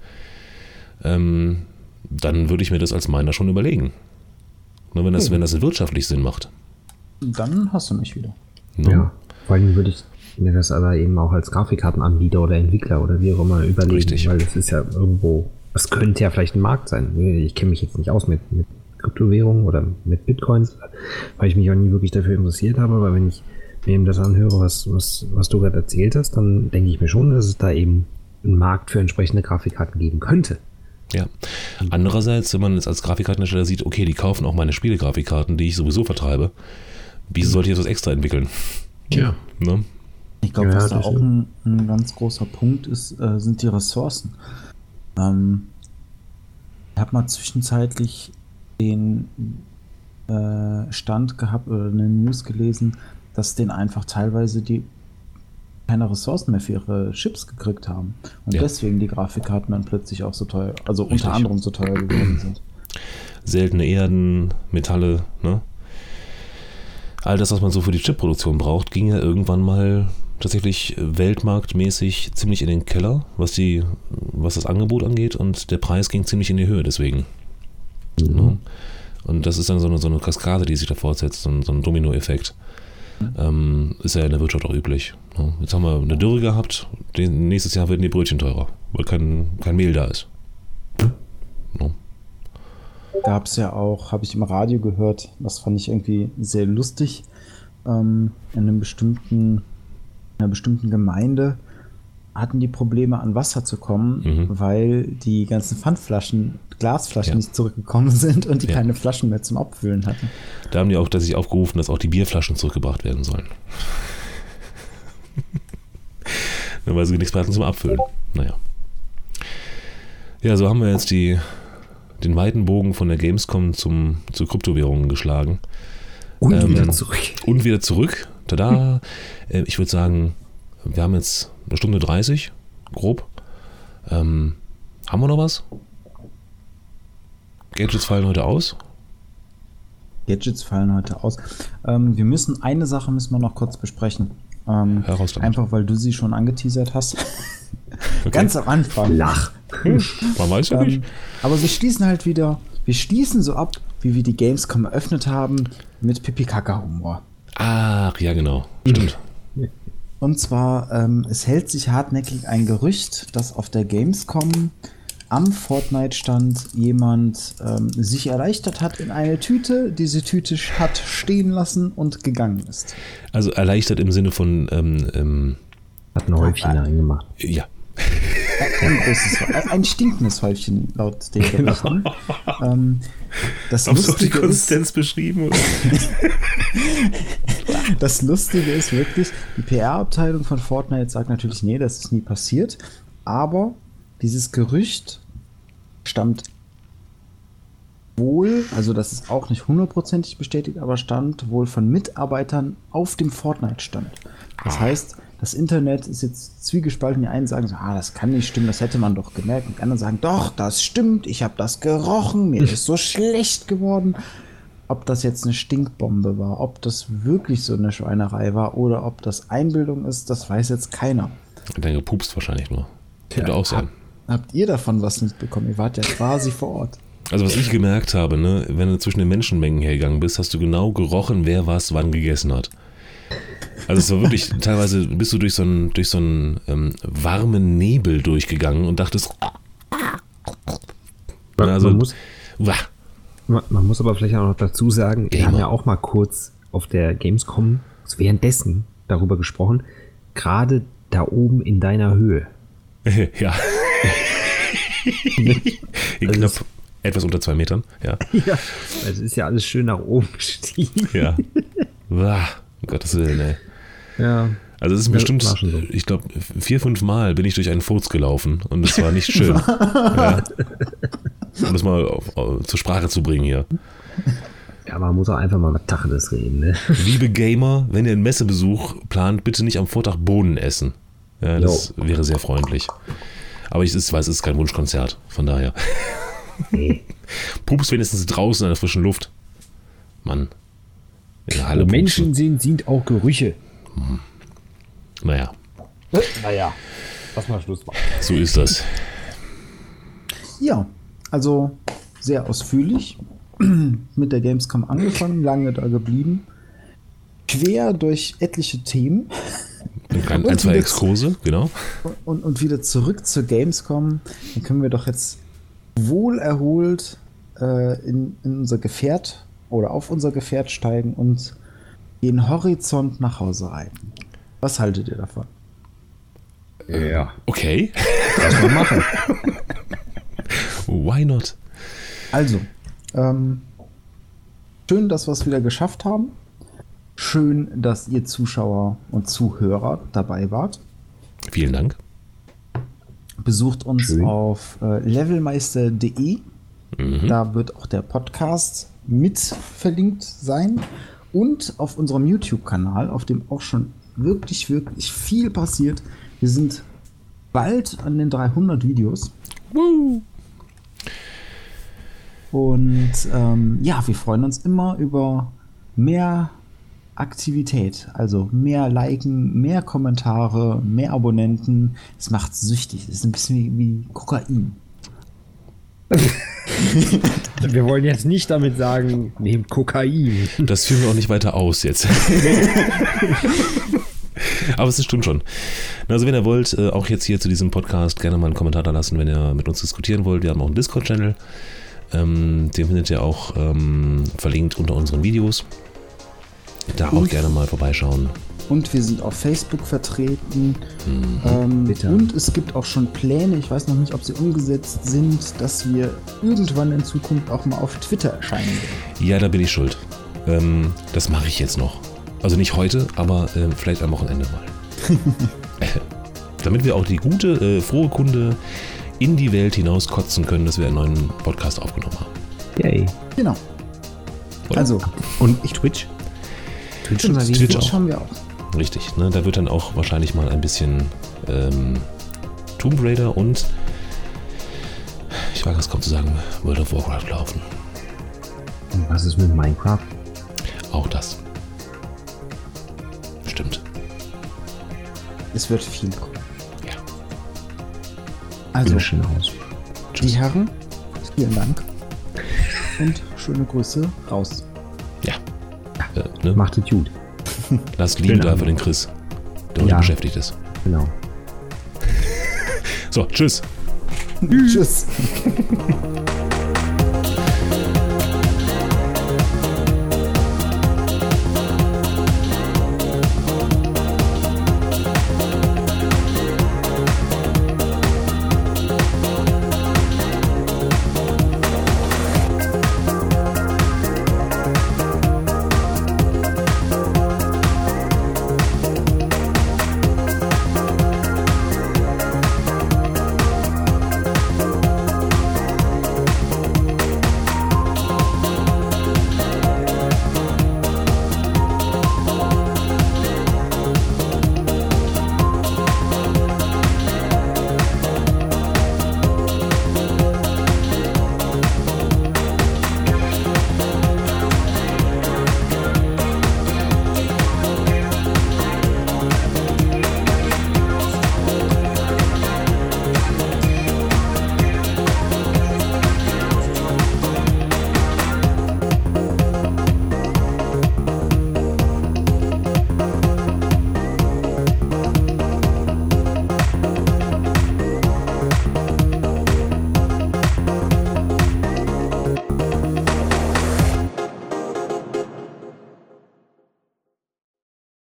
ähm, dann würde ich mir das als Miner schon überlegen. Nur wenn das, oh. wenn das wirtschaftlich Sinn macht. Dann hast du mich wieder. No? Ja, vor allem würde ich mir das aber eben auch als Grafikkartenanbieter oder Entwickler oder wie auch immer überlegen, Richtig. weil das ist ja irgendwo, das könnte ja vielleicht ein Markt sein. Ich kenne mich jetzt nicht aus mit, mit Kryptowährungen oder mit Bitcoins, weil ich mich auch nie wirklich dafür interessiert habe, aber wenn ich mir eben das anhöre, was, was, was du gerade erzählt hast, dann denke ich mir schon, dass es da eben einen Markt für entsprechende Grafikkarten geben könnte. Ja. Andererseits, wenn man jetzt als Grafikkartenhersteller sieht, okay, die kaufen auch meine Spielegrafikkarten, die ich sowieso vertreibe, wieso sollte ich etwas extra entwickeln? Ja. Ne? Ich glaube, ja, was da auch ein, ein, ganz großer Punkt ist, äh, sind die Ressourcen. Ähm, ich habe mal zwischenzeitlich den äh, Stand gehabt oder eine News gelesen, dass denen einfach teilweise die keine Ressourcen mehr für ihre Chips gekriegt haben. Und ja. deswegen die Grafikkarten dann plötzlich auch so teuer, also Richtig. unter anderem so teuer geworden sind. Seltene Erden, Metalle, ne? All das, was man so für die Chipproduktion braucht, ging ja irgendwann mal tatsächlich weltmarktmäßig ziemlich in den Keller, was, die, was das Angebot angeht und der Preis ging ziemlich in die Höhe deswegen. Mhm. Ne? Und das ist dann so eine, so eine Kaskade, die sich da fortsetzt, so ein, so ein Dominoeffekt. Mhm. Ähm, ist ja in der Wirtschaft auch üblich. Ne? Jetzt haben wir eine Dürre gehabt, nächstes Jahr werden die Brötchen teurer, weil kein, kein Mehl da ist. Ne? Gab es ja auch, habe ich im Radio gehört, das fand ich irgendwie sehr lustig, ähm, in einem bestimmten, einer bestimmten Gemeinde hatten die Probleme an Wasser zu kommen, mhm. weil die ganzen Pfandflaschen, Glasflaschen ja. nicht zurückgekommen sind und die ja. keine Flaschen mehr zum Abfüllen hatten. Da haben die auch dass sich aufgerufen, dass auch die Bierflaschen zurückgebracht werden sollen. Nur weil sie nichts mehr hatten zum Abfüllen. Naja. Ja, so haben wir jetzt die, den weiten Bogen von der Gamescom zum, zu Kryptowährungen geschlagen. Und ähm, wieder zurück. Und wieder zurück. Tada. Äh, ich würde sagen, wir haben jetzt eine Stunde 30, grob. Ähm, haben wir noch was? Gadgets fallen heute aus. Gadgets fallen heute aus. Ähm, wir müssen eine Sache müssen wir noch kurz besprechen. Ähm, einfach weil du sie schon angeteasert hast. Okay. Ganz am Anfang. Lach. Hm, man weiß ja nicht. Ähm, aber wir schließen halt wieder, wir schließen so ab, wie wir die Gamescom eröffnet haben, mit Pipi-Kaka-Humor. Ach, ja, genau. Stimmt. Und zwar, ähm, es hält sich hartnäckig ein Gerücht, dass auf der Gamescom am Fortnite-Stand jemand ähm, sich erleichtert hat in eine Tüte, diese Tüte hat stehen lassen und gegangen ist. Also erleichtert im Sinne von ähm, ähm, hat ein Häufchen reingemacht. Ja. Ein, großes, ein stinkendes Häufchen laut den Gerüchten. Ähm, das Hast du die Konsistenz beschrieben? das Lustige ist wirklich, die PR-Abteilung von Fortnite sagt natürlich, nee, das ist nie passiert. Aber dieses Gerücht stammt wohl, also das ist auch nicht hundertprozentig bestätigt, aber stammt wohl von Mitarbeitern auf dem Fortnite-Stand. Das ah. heißt, das Internet ist jetzt zwiegespalten. Die einen sagen so, ah, das kann nicht stimmen, das hätte man doch gemerkt. Und die anderen sagen, doch, das stimmt, ich habe das gerochen, mir ist so schlecht geworden. Ob das jetzt eine Stinkbombe war, ob das wirklich so eine Schweinerei war oder ob das Einbildung ist, das weiß jetzt keiner. Dann gepupst wahrscheinlich nur. Könnte ja, auch sein. Hab, habt ihr davon was mitbekommen? Ihr wart ja quasi vor Ort. Also was ich gemerkt habe, ne, wenn du zwischen den Menschenmengen hergegangen bist, hast du genau gerochen, wer was wann gegessen hat. Also es war wirklich, teilweise bist du durch so einen, durch so einen ähm, warmen Nebel durchgegangen und dachtest. Also, man, muss, man, man, muss aber vielleicht auch noch dazu sagen, wir haben ja auch mal kurz auf der Gamescom währenddessen darüber gesprochen, gerade da oben in deiner Höhe. ja. in knapp also etwas unter zwei Metern, ja. Ja, es ist ja alles schön nach oben gestiegen. Ja. Um Gottes Willen, ey. Ja. Also es ist bestimmt, so. ich glaube, vier, fünf Mal bin ich durch einen Furz gelaufen und es war nicht schön. ja. Um das mal auf, auf, zur Sprache zu bringen hier. Ja, man muss auch einfach mal mit Tacheles reden. Ne? Liebe Gamer, wenn ihr einen Messebesuch plant, bitte nicht am Vortag Bohnen essen. Ja, das jo. wäre sehr freundlich. Aber ich weiß, es ist kein Wunschkonzert, von daher. Nee. Pups wenigstens draußen in der frischen Luft. Mann. In der Halle Wo Menschen sind, sind auch Gerüche. Hm. Naja. Naja. Lass mal Schluss machen. So ist das. Ja, also sehr ausführlich mit der Gamescom angefangen, lange da geblieben. Quer durch etliche Themen. Ein, ein zwei Exkurse, genau. Und, und wieder zurück zur Gamescom. Dann können wir doch jetzt wohl erholt äh, in, in unser Gefährt oder auf unser Gefährt steigen und den Horizont nach Hause reiten. Was haltet ihr davon? Ja. Okay. Lass mal machen. Why not? Also, ähm, schön, dass wir es wieder geschafft haben. Schön, dass ihr Zuschauer und Zuhörer dabei wart. Vielen Dank. Besucht uns schön. auf äh, levelmeister.de. Mhm. Da wird auch der Podcast mit verlinkt sein und auf unserem YouTube-Kanal, auf dem auch schon wirklich, wirklich viel passiert. Wir sind bald an den 300 Videos. Woo. Und ähm, ja, wir freuen uns immer über mehr Aktivität, also mehr Liken, mehr Kommentare, mehr Abonnenten. Es macht süchtig. Es ist ein bisschen wie, wie Kokain. wir wollen jetzt nicht damit sagen, nehmt Kokain. Das führen wir auch nicht weiter aus jetzt. Aber es stimmt schon. Also wenn ihr wollt, äh, auch jetzt hier zu diesem Podcast gerne mal einen Kommentar da lassen, wenn ihr mit uns diskutieren wollt. Wir haben auch einen Discord-Channel. Ähm, den findet ihr auch ähm, verlinkt unter unseren Videos. Da auch gerne mal vorbeischauen. Und wir sind auf Facebook vertreten. Mhm. Ähm, und es gibt auch schon Pläne, ich weiß noch nicht, ob sie umgesetzt sind, dass wir irgendwann in Zukunft auch mal auf Twitter erscheinen werden. Ja, da bin ich schuld. Ähm, das mache ich jetzt noch. Also nicht heute, aber äh, vielleicht am Wochenende mal. Damit wir auch die gute, äh, frohe Kunde in die Welt hinaus kotzen können, dass wir einen neuen Podcast aufgenommen haben. Yay. Genau. Oder? Also. Und ich Twitch? Twitch, Twitch, Twitch, Twitch haben wir auch. Richtig, ne? da wird dann auch wahrscheinlich mal ein bisschen ähm, Tomb Raider und ich wage es kaum zu sagen, World of Warcraft laufen. Und was ist mit Minecraft? Auch das. Stimmt. Es wird viel kommen. Ja. Also, die Herren, vielen Dank. Und schöne Grüße raus. Ja. Äh, ne? Macht es gut. Lass lieben da für den Chris, der heute ja. beschäftigt ist. Genau. So, tschüss. tschüss.